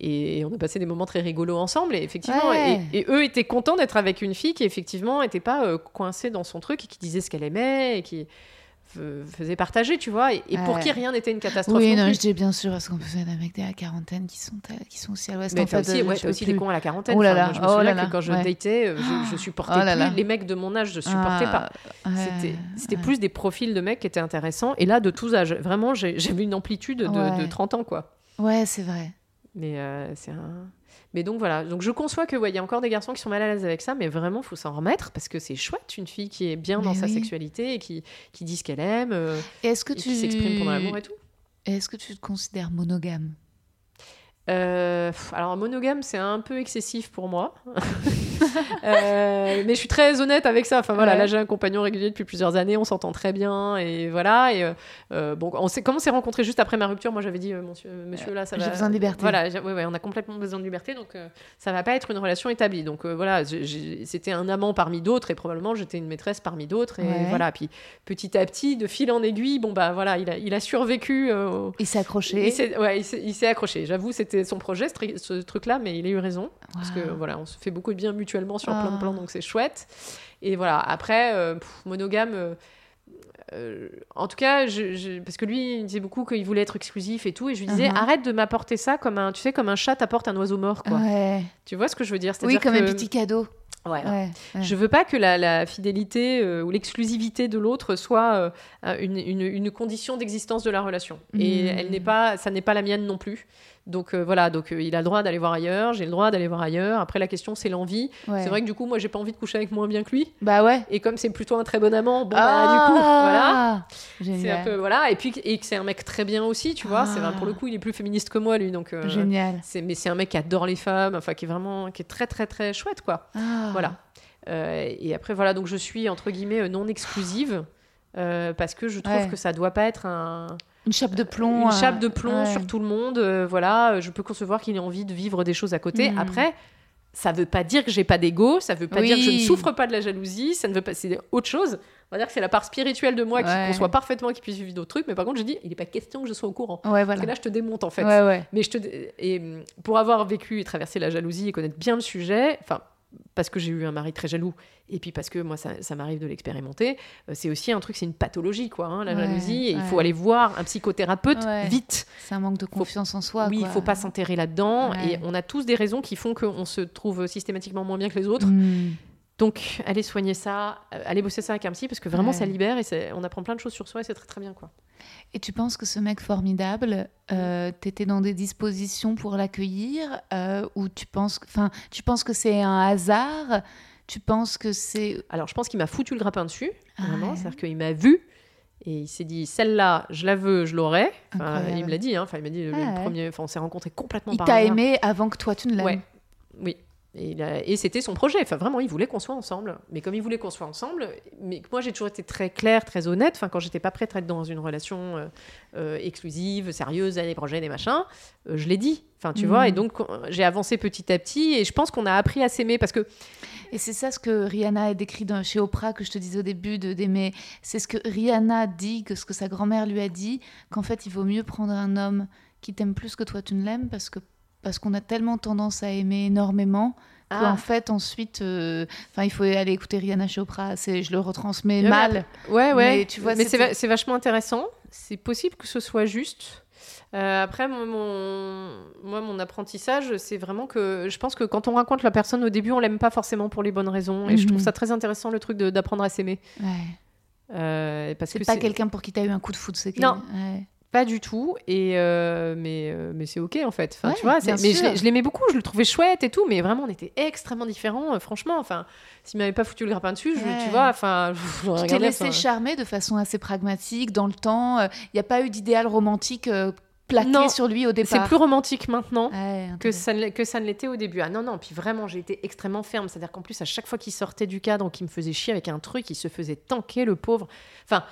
B: et on a passé des moments très rigolos ensemble. Et effectivement,
A: Ouais.
B: et, et eux étaient contents d'être avec une fille qui, effectivement, n'était pas euh, coincée dans son truc et qui disait ce qu'elle aimait et qui faisait partager, tu vois. Et, et pour qui rien n'était une catastrophe.
A: Oui,
B: non
A: je dis bien sûr, parce qu'on peut faire des mecs à la quarantaine qui sont, à- qui sont aussi à l'ouest.
B: Mais
A: en
B: t'as
A: fait,
B: aussi,
A: euh,
B: ouais, aussi des cons à la quarantaine.
A: Oh là
B: Enfin,
A: là,
B: moi, je me
A: oh là
B: que quand je
A: ouais.
B: datais, euh, je, je supportais
A: Oh
B: plus
A: là.
B: les mecs de mon âge, je supportais pas.
A: Ah, ouais,
B: C'était plus des profils de mecs qui étaient intéressants. Et là, de tous âges, vraiment, j'ai- j'avais une amplitude de, de 30 ans, quoi.
A: Ouais, c'est vrai.
B: Mais euh, c'est un. Mais donc voilà, donc je conçois que ouais, il y a encore des garçons qui sont mal à l'aise avec ça, mais vraiment faut s'en remettre parce que c'est chouette une fille qui est bien dans sa sexualité et qui, qui dit ce qu'elle aime euh,
A: est-ce que
B: et
A: tu
B: qui s'exprime pendant l'amour et tout.
A: Est-ce que tu te considères monogame?
B: Euh, alors monogame c'est un peu excessif pour moi, Euh, mais je suis très honnête avec ça. Enfin voilà,
A: Ouais.
B: là j'ai un compagnon régulier depuis plusieurs années, on s'entend très bien et voilà. Et euh, euh, bon, on s'est comme on s'est rencontrés juste après ma rupture, moi j'avais dit monsieur, monsieur là ça
A: J'ai
B: va.
A: besoin de liberté.
B: Voilà, j'ai- ouais, ouais, on a complètement besoin de liberté, donc ça va pas être une relation établie. Donc voilà, j'ai- j'ai- c'était un amant parmi d'autres et probablement j'étais une maîtresse parmi d'autres et voilà. Puis petit à petit, de fil en aiguille, bon bah voilà, il a, il a survécu. au-
A: Il s'est accroché.
B: il s'est ouais, il s'est- il s'est accroché. J'avoue, c'était son projet, ce, truc-là, mais il a eu raison. Parce que voilà, on se fait beaucoup de bien mutuellement sur plein de
A: Ah.
B: plans, donc c'est chouette. Et voilà, après, euh, pff, monogame. euh, euh, en tout cas, je, je- parce que lui, il disait beaucoup qu'il voulait être exclusif et tout, et je lui disais
A: Uh-huh.
B: arrête de m'apporter ça comme un, tu sais, comme un chat t'apporte un oiseau mort, quoi.
A: Ouais.
B: Tu vois ce que je veux dire?
A: Oui, comme
B: que-
A: un petit cadeau.
B: Ouais,
A: Ouais. ouais.
B: je veux pas que la, la fidélité euh, ou l'exclusivité de l'autre soit euh, une, une- une condition d'existence de la relation. Et
A: Mm.
B: elle n'est pas, ça n'est pas la mienne non plus. Donc euh, voilà, donc euh, il a le droit d'aller voir ailleurs, j'ai le droit d'aller voir ailleurs. Après la question c'est l'envie.
A: Ouais.
B: C'est vrai que du coup moi j'ai pas envie de coucher avec moins bien que lui.
A: Bah ouais.
B: Et comme c'est plutôt un très bon amant, bon bah, du coup voilà.
A: Ah
B: C'est un
A: Génial.
B: peu voilà et puis et que c'est un mec très bien aussi, tu vois. C'est
A: Ah.
B: pour le coup il est plus féministe que moi lui donc. euh,
A: Génial.
B: c'est mais c'est un mec qui adore les femmes, enfin qui est vraiment qui est très très très chouette quoi.
A: Ah.
B: Voilà. Et après, voilà, donc je suis entre guillemets non exclusive parce que je trouve
A: Ouais.
B: que ça doit pas être un,
A: Une chape de plomb.
B: une
A: euh,
B: chape de plomb
A: ouais.
B: sur tout le monde. euh, voilà, je peux concevoir qu'il ait envie de vivre des choses à côté.
A: Mm.
B: Après, ça veut pas dire que j'ai pas d'ego, ça veut pas dire que je ne souffre pas de la jalousie, ça ne veut pas, c'est autre chose. On va dire que c'est la part spirituelle de moi qui conçoit parfaitement qu'il puisse vivre d'autres trucs, mais par contre, je dis, il n'est pas question que je sois au courant.
A: Ouais,
B: Parce
A: voilà.
B: que là, je te démonte en fait. Mais je te et hum, pour avoir vécu et traversé la jalousie et connaître bien le sujet, enfin parce que j'ai eu un mari très jaloux et puis parce que moi ça, ça m'arrive de l'expérimenter, euh, c'est aussi un truc, c'est une pathologie quoi, hein, la
A: Ouais,
B: jalousie. Et il faut aller voir un psychothérapeute
A: Ouais.
B: vite.
A: C'est un manque de confiance en soi.
B: oui, il faut pas s'enterrer là-dedans. Et on a tous des raisons qui font qu'on se trouve systématiquement moins bien que les autres.
A: Mm.
B: Donc allez soigner ça, euh, allez bosser ça avec un psy parce que vraiment ça libère et on apprend plein de choses sur soi et c'est très très bien quoi.
A: Et tu penses que ce mec formidable, euh, t'étais dans des dispositions pour l'accueillir euh, ou tu penses, enfin, tu penses que c'est un hasard? Tu penses que c'est
B: Alors, je pense qu'il m'a foutu le grappin dessus,
A: Ah
B: vraiment.
A: ouais.
B: C'est-à-dire qu'il m'a vu et il s'est dit celle-là, je la veux, je l'aurai. Enfin, il me l'a dit, hein. enfin, il m'a dit le, le
A: Ah ouais.
B: premier. Enfin, on s'est rencontrés complètement
A: il
B: par
A: t'a
B: hasard.
A: aimé avant que toi tu ne l'aimes
B: Ouais, oui. Et, c'était son projet. Enfin, vraiment, il voulait qu'on soit ensemble. Mais comme il voulait qu'on soit ensemble, mais moi, j'ai toujours été très claire, très honnête. Enfin, quand j'étais pas prête à être dans une relation euh, euh, exclusive, sérieuse, année prochaine et machin, euh, je l'ai dit. Enfin, tu
A: Mhm.
B: vois. Et donc, euh, j'ai avancé petit à petit. Et je pense qu'on a appris à s'aimer parce que
A: Et c'est ça ce que Rihanna a décrit dans, chez Oprah que je te disais au début de d'aimer. C'est ce que Rihanna dit, que ce que sa grand-mère lui a dit, qu'en fait il vaut mieux prendre un homme qui t'aime plus que toi tu ne l'aimes parce que parce qu'on a tellement tendance à aimer énormément
B: Ah.
A: qu'en fait ensuite, euh, il faut aller écouter Rihanna chez Oprah. C'est je le retransmets mal.
B: Ouais, ouais.
A: Mais tu vois,
B: mais c'est, vachement intéressant. C'est possible que ce soit juste. Euh, après, moi mon, moi, mon apprentissage, c'est vraiment que je pense que quand on raconte la personne au début, on l'aime pas forcément pour les bonnes raisons. Et je trouve
A: Mhm.
B: ça très intéressant, le truc d'apprendre à s'aimer.
A: Ouais.
B: Euh, parce
A: C'est
B: que
A: pas quelqu'un pour qui t'as eu un coup de foot, c'est
B: Non.
A: Ouais.
B: Pas du tout. Et euh, mais, euh, mais c'est ok en fait. Enfin,
A: Ouais,
B: tu vois, c'est- mais je, l'aimais beaucoup, je le trouvais chouette et tout, mais vraiment on était extrêmement différents. euh, franchement, enfin, s'il m'avait pas foutu le grappin dessus, je-
A: Ouais.
B: tu vois, enfin, je
A: t'es laissé charmer de façon assez pragmatique dans le temps. Il n'y a pas eu d'idéal romantique plaqué
B: Non,
A: sur lui au
B: C'est
A: départ.
B: plus romantique maintenant.
A: Ouais,
B: que ça, ne que ça ne l'était au début. Ah non, non, puis vraiment, j'ai été extrêmement ferme. C'est-à-dire qu'en plus, à chaque fois qu'il sortait du cadre ou qu'il me faisait chier avec un truc, il se faisait tanker, le pauvre. Enfin,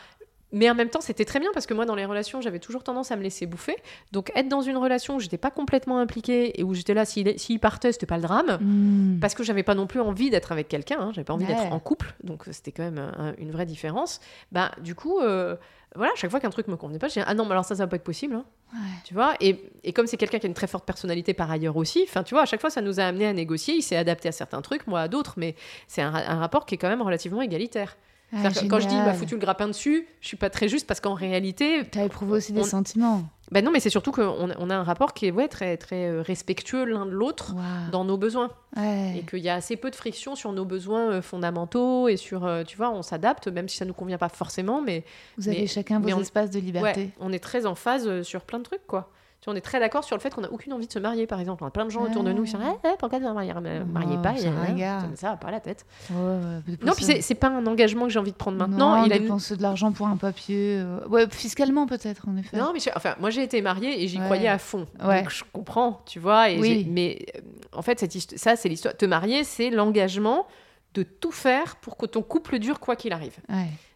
B: mais en même temps, c'était très bien parce que moi, dans les relations, j'avais toujours tendance à me laisser bouffer. Donc, être dans une relation où j'étais pas complètement impliquée et où j'étais là, s'il s'il partait, c'était pas le drame.
A: Hmm.
B: Parce que j'avais pas non plus envie d'être avec quelqu'un, hein, j'avais pas envie
A: Ouais.
B: d'être en couple, donc c'était quand même un- une vraie différence. Bah, du coup, euh, voilà, chaque fois qu'un truc me convenait pas, je dis ah non, mais alors ça, ça va pas être possible, hein.
A: Ouais.
B: tu vois? Et, et comme c'est quelqu'un qui a une très forte personnalité par ailleurs aussi, enfin, tu vois, à chaque fois, ça nous a amené à négocier. Il s'est adapté à certains trucs, moi à d'autres, mais c'est un rapport qui est quand même relativement égalitaire.
A: Ah,
B: que quand je dis il m'a
A: génial.
B: foutu le grappin dessus, je suis pas très juste parce qu'en réalité,
A: T'as éprouvé aussi des sentiments.
B: ben non, mais c'est surtout qu'on on a un rapport qui est ouais, très, très euh, respectueux l'un de l'autre dans nos besoins
A: Ouais.
B: et qu'il y a assez peu de friction sur nos besoins euh, fondamentaux et sur, euh, tu vois, on s'adapte même si ça nous convient pas forcément, mais
A: Vous avez
B: mais-
A: chacun vos
B: mais on-
A: espaces de liberté.
B: ouais, on est très en phase sur plein de trucs, quoi. Tu vois, on est très d'accord sur le fait qu'on n'a aucune envie de se marier, par exemple. On a plein de gens autour de nous qui sont
A: Ah.
B: Eh, eh, pourquoi ne vous mariez, mariez
A: Oh,
B: pas et, euh,
A: regarde.
B: Ça va pas à la tête.
A: Ouais, ouais,
B: Non, puis c'est c'est pas un engagement que j'ai envie de prendre maintenant.
A: Non,
B: il a
A: dépenser de l'argent pour un papier. euh, Ouais, fiscalement peut-être, en effet.
B: Non, mais enfin, moi j'ai été mariée et j'y croyais à fond. Donc je comprends, tu vois. Et
A: Oui.
B: Mais euh, en fait, cette ça, c'est l'histoire. Te marier, c'est l'engagement de tout faire pour que ton couple dure quoi qu'il arrive.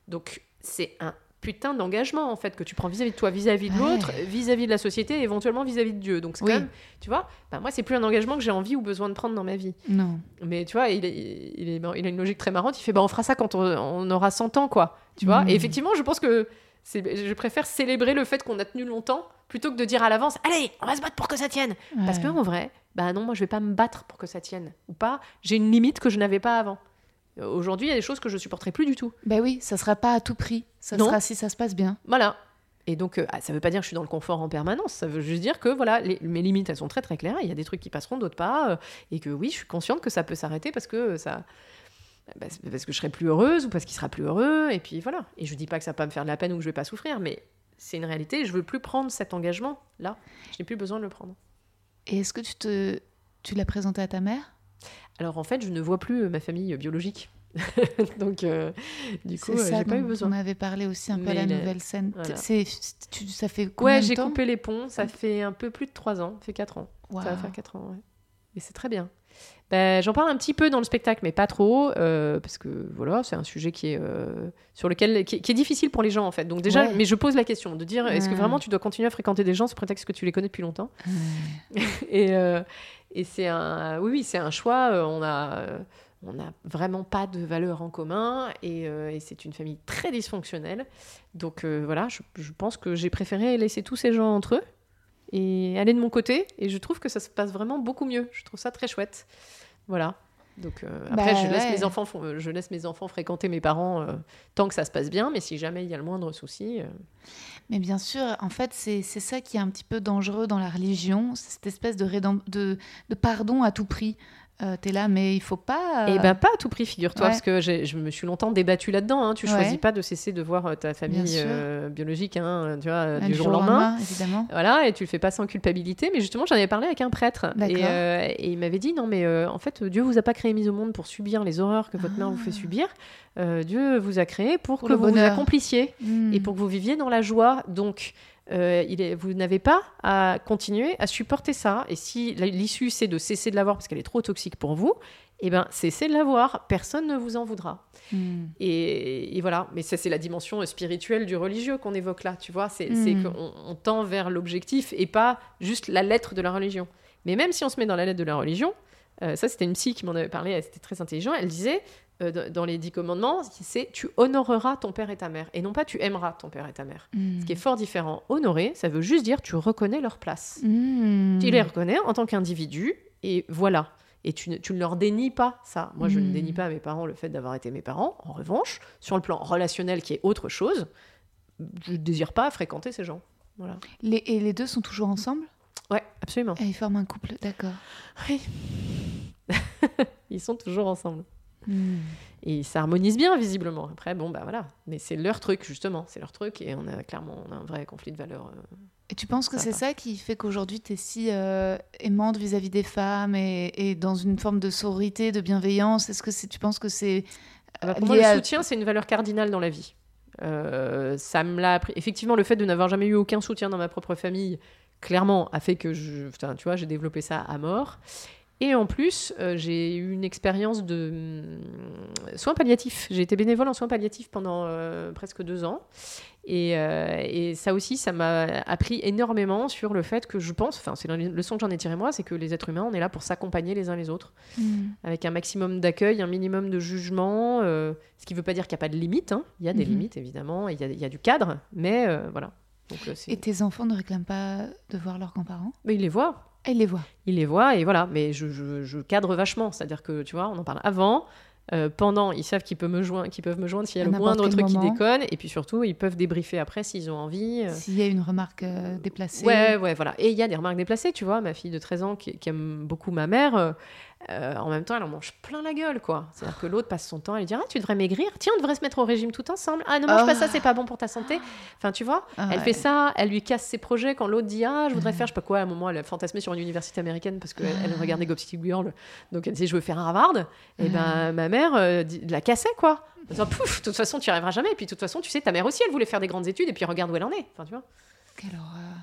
B: Donc c'est un putain d'engagement en fait que tu prends vis-à-vis de toi, vis-à-vis de
A: Ouais.
B: l'autre, vis-à-vis de la société, et éventuellement vis-à-vis de Dieu. Donc c'est
A: Oui.
B: quand même, tu vois, bah, moi c'est plus un engagement que j'ai envie ou besoin de prendre dans ma vie.
A: Non.
B: Mais tu vois, il, est- il, est- il a une logique très marrante. Il fait, bah, on fera ça quand on, on aura 100 ans, quoi. Tu vois?
A: Mhm.
B: Et effectivement, je pense que c'est- je préfère célébrer le fait qu'on a tenu longtemps plutôt que de dire à l'avance, allez, on va se battre pour que ça tienne. Parce que en vrai, bah non, moi je vais pas me battre pour que ça tienne ou pas. J'ai une limite que je n'avais pas avant. Euh, Aujourd'hui, il y a des choses que je supporterai plus du tout.
A: Bah oui, ça sera pas à tout prix. Ça
B: Non.
A: sera si ça se passe bien.
B: Voilà. Et donc, euh, ah, ça veut pas dire que je suis dans le confort en permanence. Ça veut juste dire que voilà, les- mes limites, elles sont très très claires. Il y a des trucs qui passeront, d'autres pas. euh, et que oui, je suis consciente que ça peut s'arrêter parce que ça. bah, parce que je serai plus heureuse ou parce qu'il sera plus heureux. Et puis voilà. Et je dis pas que ça va pas me faire de la peine ou que je vais pas souffrir, mais c'est une réalité. Je veux plus prendre cet engagement là. Je n'ai plus besoin de le prendre.
A: Et est-ce que tu te, tu l'as présenté à ta mère?
B: Alors en fait, je ne vois plus euh, ma famille euh, biologique. donc, euh, du coup, j'ai pas eu besoin.
A: on avait parlé aussi un peu à la nouvelle scène.
B: voilà.
A: C'est, tu- ça fait combien
B: Ouais, j'ai coupé les ponts. Ça fait un peu plus de 3 ans. Ça fait 4 ans. Ça va faire 4 ans, ouais. Et c'est très bien. Ben, J'en parle un petit peu dans le spectacle, mais pas trop, euh, parce que voilà, c'est un sujet qui est, euh, sur lequel, qui, est- qui est difficile pour les gens en fait. Donc déjà,
A: Ouais.
B: mais je pose la question de dire, est-ce que vraiment tu dois continuer à fréquenter des gens sous prétexte que tu les connais depuis longtemps? Et, euh, et c'est un, oui, oui, c'est un choix. On a, on n'a vraiment pas de valeurs en commun, et, euh, et c'est une famille très dysfonctionnelle. Donc euh, voilà, je, je pense que j'ai préféré laisser tous ces gens entre eux et aller de mon côté. Et je trouve que ça se passe vraiment beaucoup mieux. Je trouve ça très chouette. Voilà. Donc euh, après,
A: Bah
B: je, laisse
A: ouais.
B: mes enfants, euh, je laisse mes enfants fréquenter mes parents euh, tant que ça se passe bien. Mais si jamais il y a le moindre souci, euh,
A: Mais bien sûr, en fait, c'est c'est ça qui est un petit peu dangereux dans la religion, c'est cette espèce de, rédem- de, de pardon à tout prix. Euh, T'es là, mais il faut pas. Euh,
B: ben pas à tout prix, figure-toi,
A: Ouais.
B: parce que je me suis longtemps débattue là-dedans. hein. Tu
A: Ouais.
B: choisis pas de cesser de voir euh, ta famille euh, biologique, hein, tu vois, euh, du jour au lendemain.
A: évidemment.
B: Voilà, et tu le fais pas sans culpabilité. Mais justement, j'en avais parlé avec un prêtre. Et, et il m'avait dit non, mais en fait, Dieu vous a pas créé mis au monde pour subir les horreurs que votre mère vous fait
A: Ah.
B: subir. Dieu vous a créé pour,
A: Pour
B: que vous vous accomplissiez
A: Hmm.
B: et pour que vous viviez dans la joie. Donc, euh, il est, vous n'avez pas à continuer à supporter ça. Et si l'issue c'est de cesser de l'avoir parce qu'elle est trop toxique pour vous, eh ben cessez de l'avoir. Personne ne vous en voudra.
A: Hmm.
B: Et, et voilà, mais ça c'est la dimension spirituelle du religieux qu'on évoque là, tu vois, c'est
A: Mm.
B: c'est qu'on on tend vers l'objectif et pas juste la lettre de la religion. Mais même si on se met dans la lettre de la religion, euh, ça c'était une psy qui m'en avait parlé, elle était très intelligente, elle disait euh, dans- les dix commandements, c'est tu honoreras ton père et ta mère, et non pas tu aimeras ton père et ta mère.
A: Hmm.
B: Ce qui est fort différent. Honorer, ça veut juste dire tu reconnais leur place.
A: Hmm.
B: Tu les reconnais en tant qu'individu, et voilà. Et tu ne, tu ne leur dénies pas ça. Moi, je ne
A: Mm.
B: dénie pas à mes parents le fait d'avoir été mes parents. En revanche, sur le plan relationnel qui est autre chose, je ne désire pas fréquenter ces gens. Voilà.
A: Les- et les deux sont toujours ensemble?
B: Ouais, absolument.
A: Et ils forment un couple, d'accord.
B: Oui. Ils sont toujours ensemble.
A: Hmm.
B: Et ils s'harmonisent bien, visiblement. Après, bon, bah voilà. Mais c'est leur truc, justement. C'est leur truc. Et on a clairement on a un vrai conflit de valeurs. euh.
A: Et tu penses que c'est ça qui fait qu'aujourd'hui tu es si euh, aimante vis-à-vis des femmes et, et dans une forme de sororité, de bienveillance? Est-ce que tu penses que c'est
B: Ah bah,
A: euh,
B: pour moi,
A: lié
B: le
A: à-
B: soutien, c'est une valeur cardinale dans la vie. Euh, ça me l'a appris. Effectivement, le fait de n'avoir jamais eu aucun soutien dans ma propre famille, clairement, a fait que je, putain, tu vois, j'ai développé ça à mort. Et en plus, euh, j'ai eu une expérience de hum, soins palliatifs. J'ai été bénévole en soins palliatifs pendant euh, presque deux ans. Et, euh, et ça aussi, ça m'a appris énormément sur le fait que je pense, enfin, c'est la leçon que j'en ai tiré moi, c'est que les êtres humains, on est là pour s'accompagner les uns les autres,
A: Mm.
B: avec un maximum d'accueil, un minimum de jugement. ce qui ne veut pas dire qu'il n'y a pas de limites. hein. Il y a des
A: Mhm.
B: limites, évidemment, il y a, il y a du cadre, mais voilà. Donc, euh,
A: Et tes enfants ne réclament pas de voir leurs grands-parents?
B: Mais ils les voient.
A: Ils les voient.
B: il les voit et voilà. Mais je, je- je cadre vachement, c'est-à-dire que tu vois, on en parle avant, euh, pendant, ils savent qu'ils peuvent me joindre, qu'ils peuvent me joindre s'il y a
A: À
B: le moindre truc qui déconne, et puis surtout, ils peuvent débriefer après s'ils ont envie. euh.
A: S'il y a une remarque euh, déplacée.
B: Ouais, ouais, voilà. Et il y a des remarques déplacées, tu vois. Ma fille de 13 ans qui, qui aime beaucoup ma mère, euh, en même temps, elle en mange plein la gueule, quoi. C'est-à-dire que l'autre passe son temps à lui dire Ah, tu devrais maigrir. Tiens, on devrait se mettre au régime tout ensemble. Ah, ne mange
A: Oh.
B: pas ça, c'est pas bon pour ta santé. Enfin, tu vois,
A: Ah
B: elle
A: ouais.
B: fait ça, elle lui casse ses projets quand l'autre dit Ah, je voudrais faire, je sais pas quoi. À un moment, elle a fantasmé sur une université américaine parce qu'elle elle regardait Gossip Girl. Donc elle disait Je veux faire un Harvard. Et ben, ma mère euh, la cassait, quoi. En disant, Pouf, de toute façon, tu n'y arriveras jamais. Et puis, de toute façon, tu sais, ta mère aussi, elle voulait faire des grandes études. Et puis, regarde où elle en est. Enfin, tu vois.
A: Quelle horreur.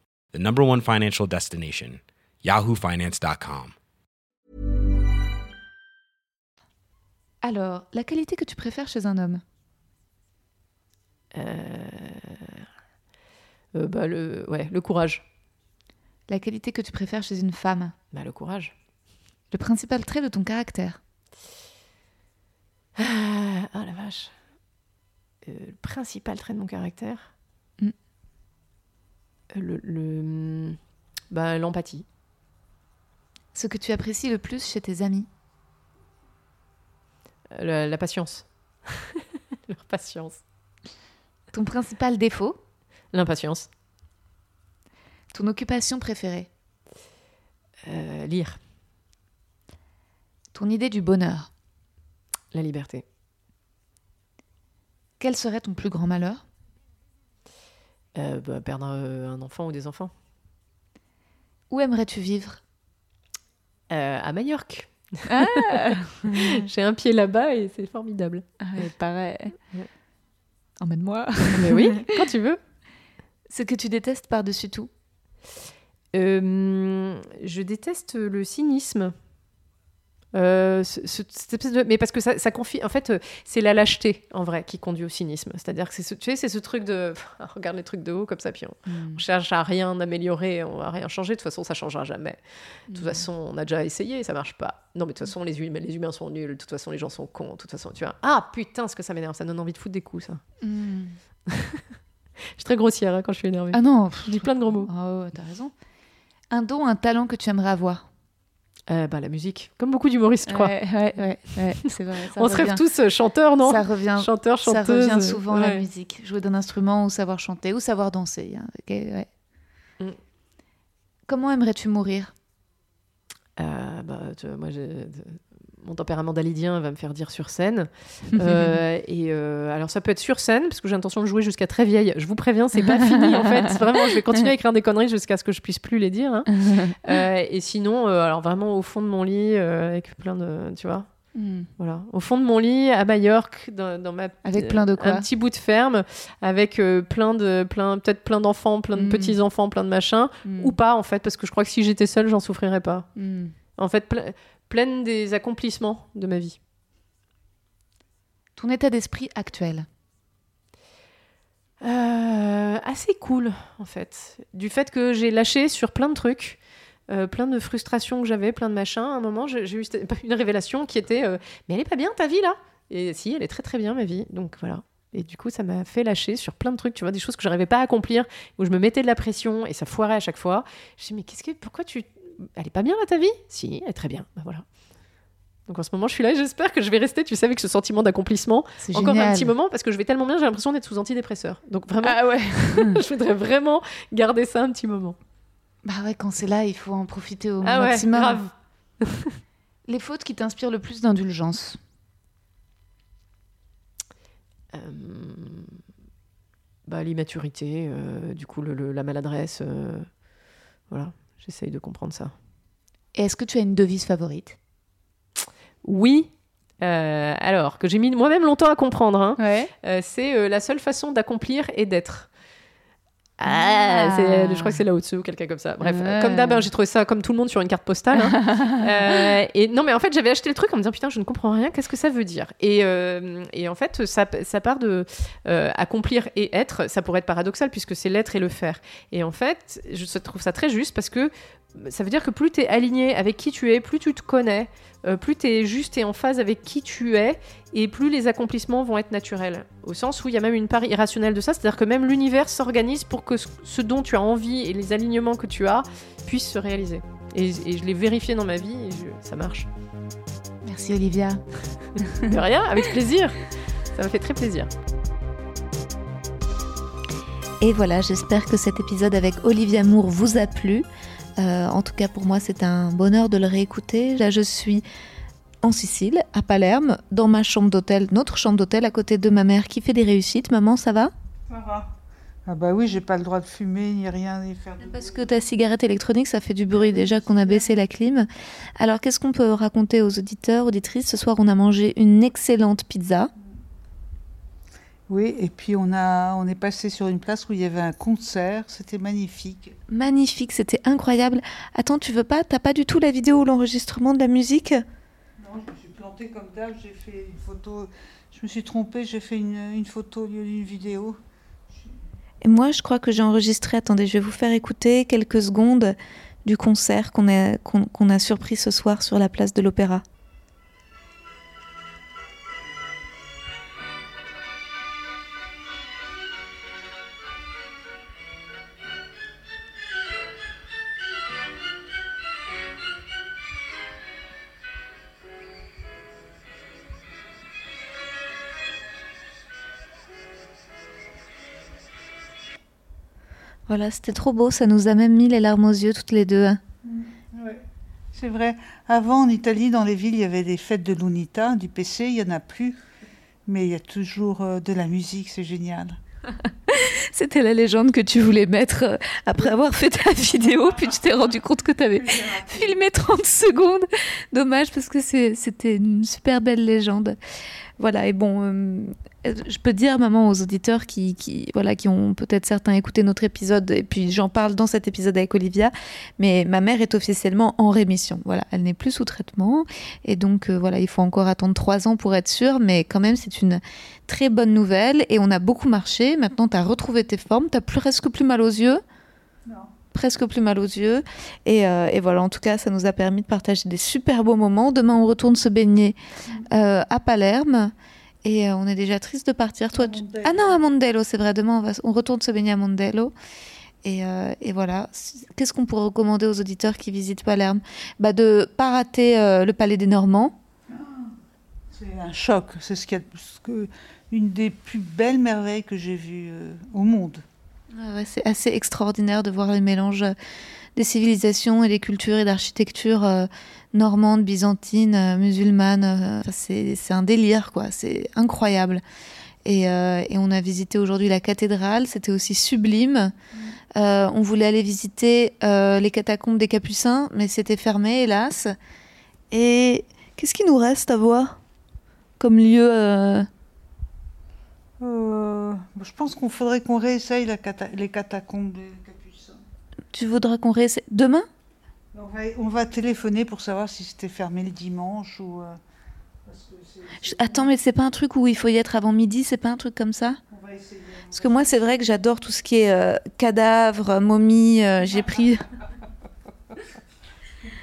E: the number one financial destination, yahoofinance.com.
A: Alors, la qualité que tu préfères chez un homme?
B: Euh, euh, bah, le, ouais, le courage.
A: La qualité que tu préfères chez une femme?
B: Bah, le courage.
A: Le principal trait de ton caractère?
B: Ah, ah, la vache. Euh, le principal trait de mon caractère?
A: Mm.
B: Le. le- bah, l'empathie.
A: Ce que tu apprécies le plus chez tes amis?
B: Euh, La, la patience. Leur patience.
A: Ton principal défaut?
B: L'impatience.
A: Ton occupation préférée?
B: Euh, lire.
A: Ton idée du bonheur?
B: La liberté.
A: Quel serait ton plus grand malheur?
B: Euh, bah, perdre un, un enfant ou des enfants.
A: Où aimerais-tu vivre?
B: Euh, à Majorque.
A: ah
B: J'ai un pied là-bas et c'est formidable.
A: pareil.
B: Ouais.
A: Emmène-moi.
B: Mais oui, quand tu veux.
A: Ce que tu détestes par-dessus tout?
B: Euh, je déteste le cynisme. Euh, ce- ce- cette espèce de- mais parce que ça, ça confie. En fait, euh, c'est la lâcheté en vrai qui conduit au cynisme. C'est-à-dire que c'est ce, tu sais, c'est ce truc de on regarde les trucs de haut comme ça, puis on, on cherche à rien améliorer, on va rien changer. De toute façon, ça changera jamais. De toute façon, on a déjà essayé, ça marche pas. Non, mais de toute façon, les humains, les humains sont nuls. De toute façon, les gens sont cons. De toute façon, tu vois. Ah putain, ce que ça m'énerve, ça donne envie de foutre des coups, ça.
A: Mm.
B: Je suis très grossière hein, quand je suis énervée.
A: Ah non
B: Je dis plein de gros mots.
A: Oh, t'as raison. Un don, un talent que tu aimerais avoir
B: Euh, bah, la musique, comme beaucoup d'humoristes, je crois.
A: Ouais, ouais, ouais, ouais, c'est vrai. ça
B: on se rêve tous euh, chanteurs, non?
A: Ça revient,
B: Chanteurs,
A: ça
B: chanteuses.
A: revient souvent la musique. Jouer d'un instrument ou savoir chanter ou savoir danser. hein.
B: Mm.
A: Comment aimerais-tu mourir?
B: Euh, bah, tu vois, moi, mon tempérament dalidien va me faire dire sur scène. Euh, et euh, alors, ça peut être sur scène, parce que j'ai l'intention de jouer jusqu'à très vieille. Je vous préviens, c'est pas fini en fait. Vraiment, je vais continuer à écrire des conneries jusqu'à ce que je puisse plus les dire. hein. Euh, et sinon, alors vraiment au fond de mon lit, avec plein de. Tu vois
A: Mm.
B: Voilà, au fond de mon lit à Majorque, dans, dans ma
A: Avec plein de quoi
B: un petit bout de ferme, avec euh, plein de plein peut-être plein d'enfants, plein de
A: Mm.
B: petits enfants, plein de machins,
A: Mm.
B: ou pas en fait, parce que je crois que si j'étais seule, j'en souffrirais pas. En fait, pleine des accomplissements de ma vie.
A: Ton état d'esprit actuel
B: Euh, assez cool, en fait. Du fait que j'ai lâché sur plein de trucs, euh, plein de frustrations que j'avais, plein de machins. À un moment, j'ai eu une révélation qui était euh, Mais elle est pas bien ta vie là? Et si, elle est très très bien ma vie. Donc voilà. Et du coup, ça m'a fait lâcher sur plein de trucs, tu vois, des choses que j'arrivais pas à accomplir, où je me mettais de la pression et ça foirait à chaque fois. Je me dis, mais qu'est-ce que, pourquoi tu. Elle est pas bien là ta vie? Si, elle est très bien. Bah voilà. Donc en ce moment, je suis là et j'espère que je vais rester, tu sais, avec ce sentiment d'accomplissement
A: C'est
B: encore
A: génial.
B: un petit moment parce que je vais tellement bien, j'ai l'impression d'être sous antidépresseur. Donc vraiment,
A: Ah ouais.
B: je voudrais vraiment garder ça un petit moment.
A: Bah ouais, quand c'est là, il faut en profiter au
B: Ah ouais,
A: maximum.
B: grave.
A: Les fautes qui t'inspirent le plus d'indulgence?
B: Euh, bah, l'immaturité, euh, du coup, le- le- la maladresse. euh, voilà, j'essaye de comprendre ça.
A: Et est-ce que tu as une devise favorite?
B: Oui. euh, alors, que j'ai mis moi-même longtemps à comprendre, hein,
A: Ouais.
B: euh, c'est euh, la seule façon d'accomplir et d'être.
A: Ah.
B: Ah, c'est- je crois que c'est là au-dessus ou quelqu'un comme ça. Bref,
A: Ouais.
B: comme d'hab, hein, j'ai trouvé ça comme tout le monde sur une carte postale. hein. Euh, et non, mais en fait, j'avais acheté le truc en me disant putain, je ne comprends rien, qu'est-ce que ça veut dire? Et, euh, et en fait, ça, ça part de euh, accomplir et être. Ça pourrait être paradoxal puisque c'est l'être et le faire. Et en fait, je trouve ça très juste parce que ça veut dire que plus tu es aligné avec qui tu es, plus tu te connais, euh, plus tu es juste et en phase avec qui tu es, et plus les accomplissements vont être naturels. Au sens où il y a même une part irrationnelle de ça, c'est-à-dire que même l'univers s'organise pour que ce- dont tu as envie et les alignements que tu as puissent se réaliser. Et, et je l'ai vérifié dans ma vie et je- ça marche.
A: Merci Olivia.
B: De rien, avec plaisir. Ça me fait très plaisir.
A: Et voilà, j'espère que cet épisode avec Olivia Moore vous a plu. Euh, en tout cas, pour moi, c'est un bonheur de le réécouter. Là, je suis en Sicile, à Palerme, dans ma chambre d'hôtel, notre chambre d'hôtel, à côté de ma mère qui fait des réussites. Maman, ça va?
F: Ça va. Ah bah oui, j'ai pas le droit de fumer ni rien ni faire de
A: Parce que ta cigarette électronique, ça fait du bruit déjà qu'on a baissé la clim. Alors, qu'est-ce qu'on peut raconter aux auditeurs, auditrices? Ce soir, on a mangé une excellente pizza.
F: Oui, et puis on a on est passé sur une place où il y avait un concert, c'était magnifique.
A: Magnifique, c'était incroyable. Attends, tu veux pas T'as pas du tout la vidéo ou l'enregistrement de la musique?
F: Non, je me suis plantée comme d'hab, j'ai fait une photo. Je me suis trompée, j'ai fait une, une photo au lieu d'une vidéo.
A: Et moi, je crois que j'ai enregistré. Attendez, je vais vous faire écouter quelques secondes du concert qu'on a, qu'on, qu'on a surpris ce soir sur la place de l'Opéra. Voilà, c'était trop beau. Ça nous a même mis les larmes aux yeux toutes les deux.
F: C'est vrai. Avant, en Italie, dans les villes, il y avait des fêtes de l'UNITA, du PC, il y en a plus. Mais il y a toujours euh, de la musique, c'est génial.
A: C'était la légende que tu voulais mettre euh, après avoir fait ta vidéo, puis tu t'es rendu compte que tu avais filmé 30 secondes. Dommage parce que c'était une super belle légende. Voilà, et bon, euh, je peux dire, maman, aux auditeurs qui, qui, voilà, qui ont peut-être certains écouté notre épisode, et puis j'en parle dans cet épisode avec Olivia, mais ma mère est officiellement en rémission. Voilà, elle n'est plus sous traitement, et donc euh, voilà, il faut encore attendre trois ans pour être sûr, mais quand même, c'est une très bonne nouvelle, et on a beaucoup marché. Maintenant, tu as retrouvé tes formes, tu plus presque plus mal aux yeux. Presque plus mal aux yeux. Et, euh, et voilà, en tout cas, ça nous a permis de partager des super beaux moments. Demain, on retourne se baigner euh, à Palerme. Et euh, on est déjà triste de partir. Toi, tu-. Ah non, à Mondello, c'est vrai. Demain, on, va... on retourne se baigner à Mondello. Et, euh, et voilà. Qu'est-ce qu'on pourrait recommander aux auditeurs qui visitent Palerme? Bah, De pas rater euh, le Palais des Normands.
F: C'est un choc. C'est ce a que, une des plus belles merveilles que j'ai vues au monde.
A: Ouais, c'est assez extraordinaire de voir les mélanges des civilisations et des cultures et d'architecture normande, byzantine, euh, musulmane. euh, c'est un délire, quoi. C'est incroyable. Et, euh, et on a visité aujourd'hui la cathédrale, c'était aussi sublime. Euh, on voulait aller visiter euh, les catacombes des Capucins, mais c'était fermé, hélas. Et qu'est-ce qui nous reste à voir comme lieu
F: je pense qu'on faudrait qu'on réessaye la cata- les catacombes des Capucins.
A: Tu voudras qu'on réessaye Demain?
F: On va, on va téléphoner pour savoir si c'était fermé le dimanche ou. euh, parce que
A: Attends, mais c'est pas un truc où il faut y être avant midi, c'est pas un truc comme ça?
F: On va essayer.
A: Parce que moi, c'est vrai que j'adore tout ce qui est euh, cadavres, momies. euh, J'ai pris.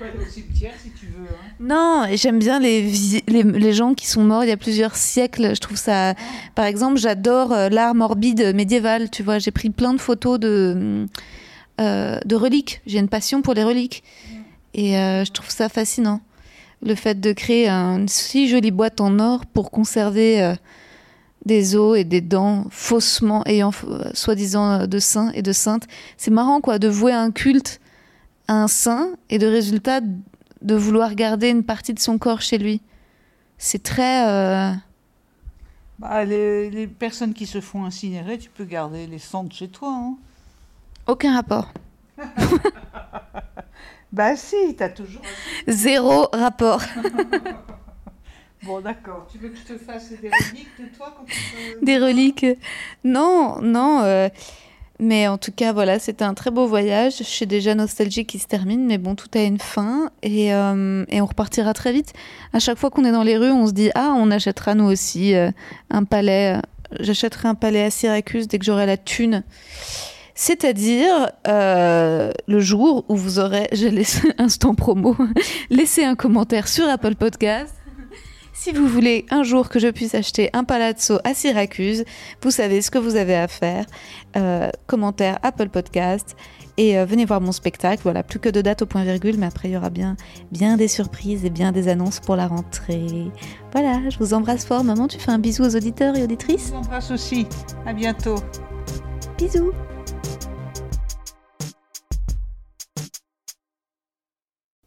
F: Au cimetière si tu veux. hein.
A: Non, et j'aime bien les, les, les gens qui sont morts il y a plusieurs siècles. Je trouve ça. Par exemple, j'adore euh, l'art morbide médiéval. Tu vois, j'ai pris plein de photos de, euh, de reliques. J'ai une passion pour les reliques. Et euh, je trouve ça fascinant. Le fait de créer une si jolie boîte en or pour conserver euh, des os et des dents faussement ayant soi-disant de saints et de saintes. C'est marrant, quoi, de vouer un culte un sein et de résultat de vouloir garder une partie de son corps chez lui. C'est très...
F: Bah, les, les personnes qui se font incinérer, tu peux garder les cendres chez toi. Hein.
A: Aucun rapport.
F: Bah si, t'as toujours...
A: Zéro rapport.
F: Bon, d'accord. Tu veux que je te fasse des reliques de toi quand tu te-
A: Des reliques. Non, non. euh, Mais en tout cas, voilà, c'était un très beau voyage. Je suis déjà nostalgique qui se termine, mais bon, tout a une fin et, euh, et on repartira très vite. À chaque fois qu'on est dans les rues, on se dit ah, on achètera nous aussi euh, un palais. euh, J'achèterai un palais à Syracuse dès que j'aurai la thune. C'est-à-dire euh, le jour où vous aurez, je laisse instant promo, laissez un commentaire sur Apple Podcast. Si vous voulez un jour que je puisse acheter un palazzo à Syracuse, vous savez ce que vous avez à faire. Euh, commentaire Apple Podcast et euh, venez voir mon spectacle. Voilà, plus que de dates au point virgule, mais après il y aura bien, bien des surprises et bien des annonces pour la rentrée. Voilà, je vous embrasse fort. Maman, tu fais un bisou aux auditeurs et
F: Je
A: auditrices
F: vous embrasse aussi. À bientôt.
A: Bisous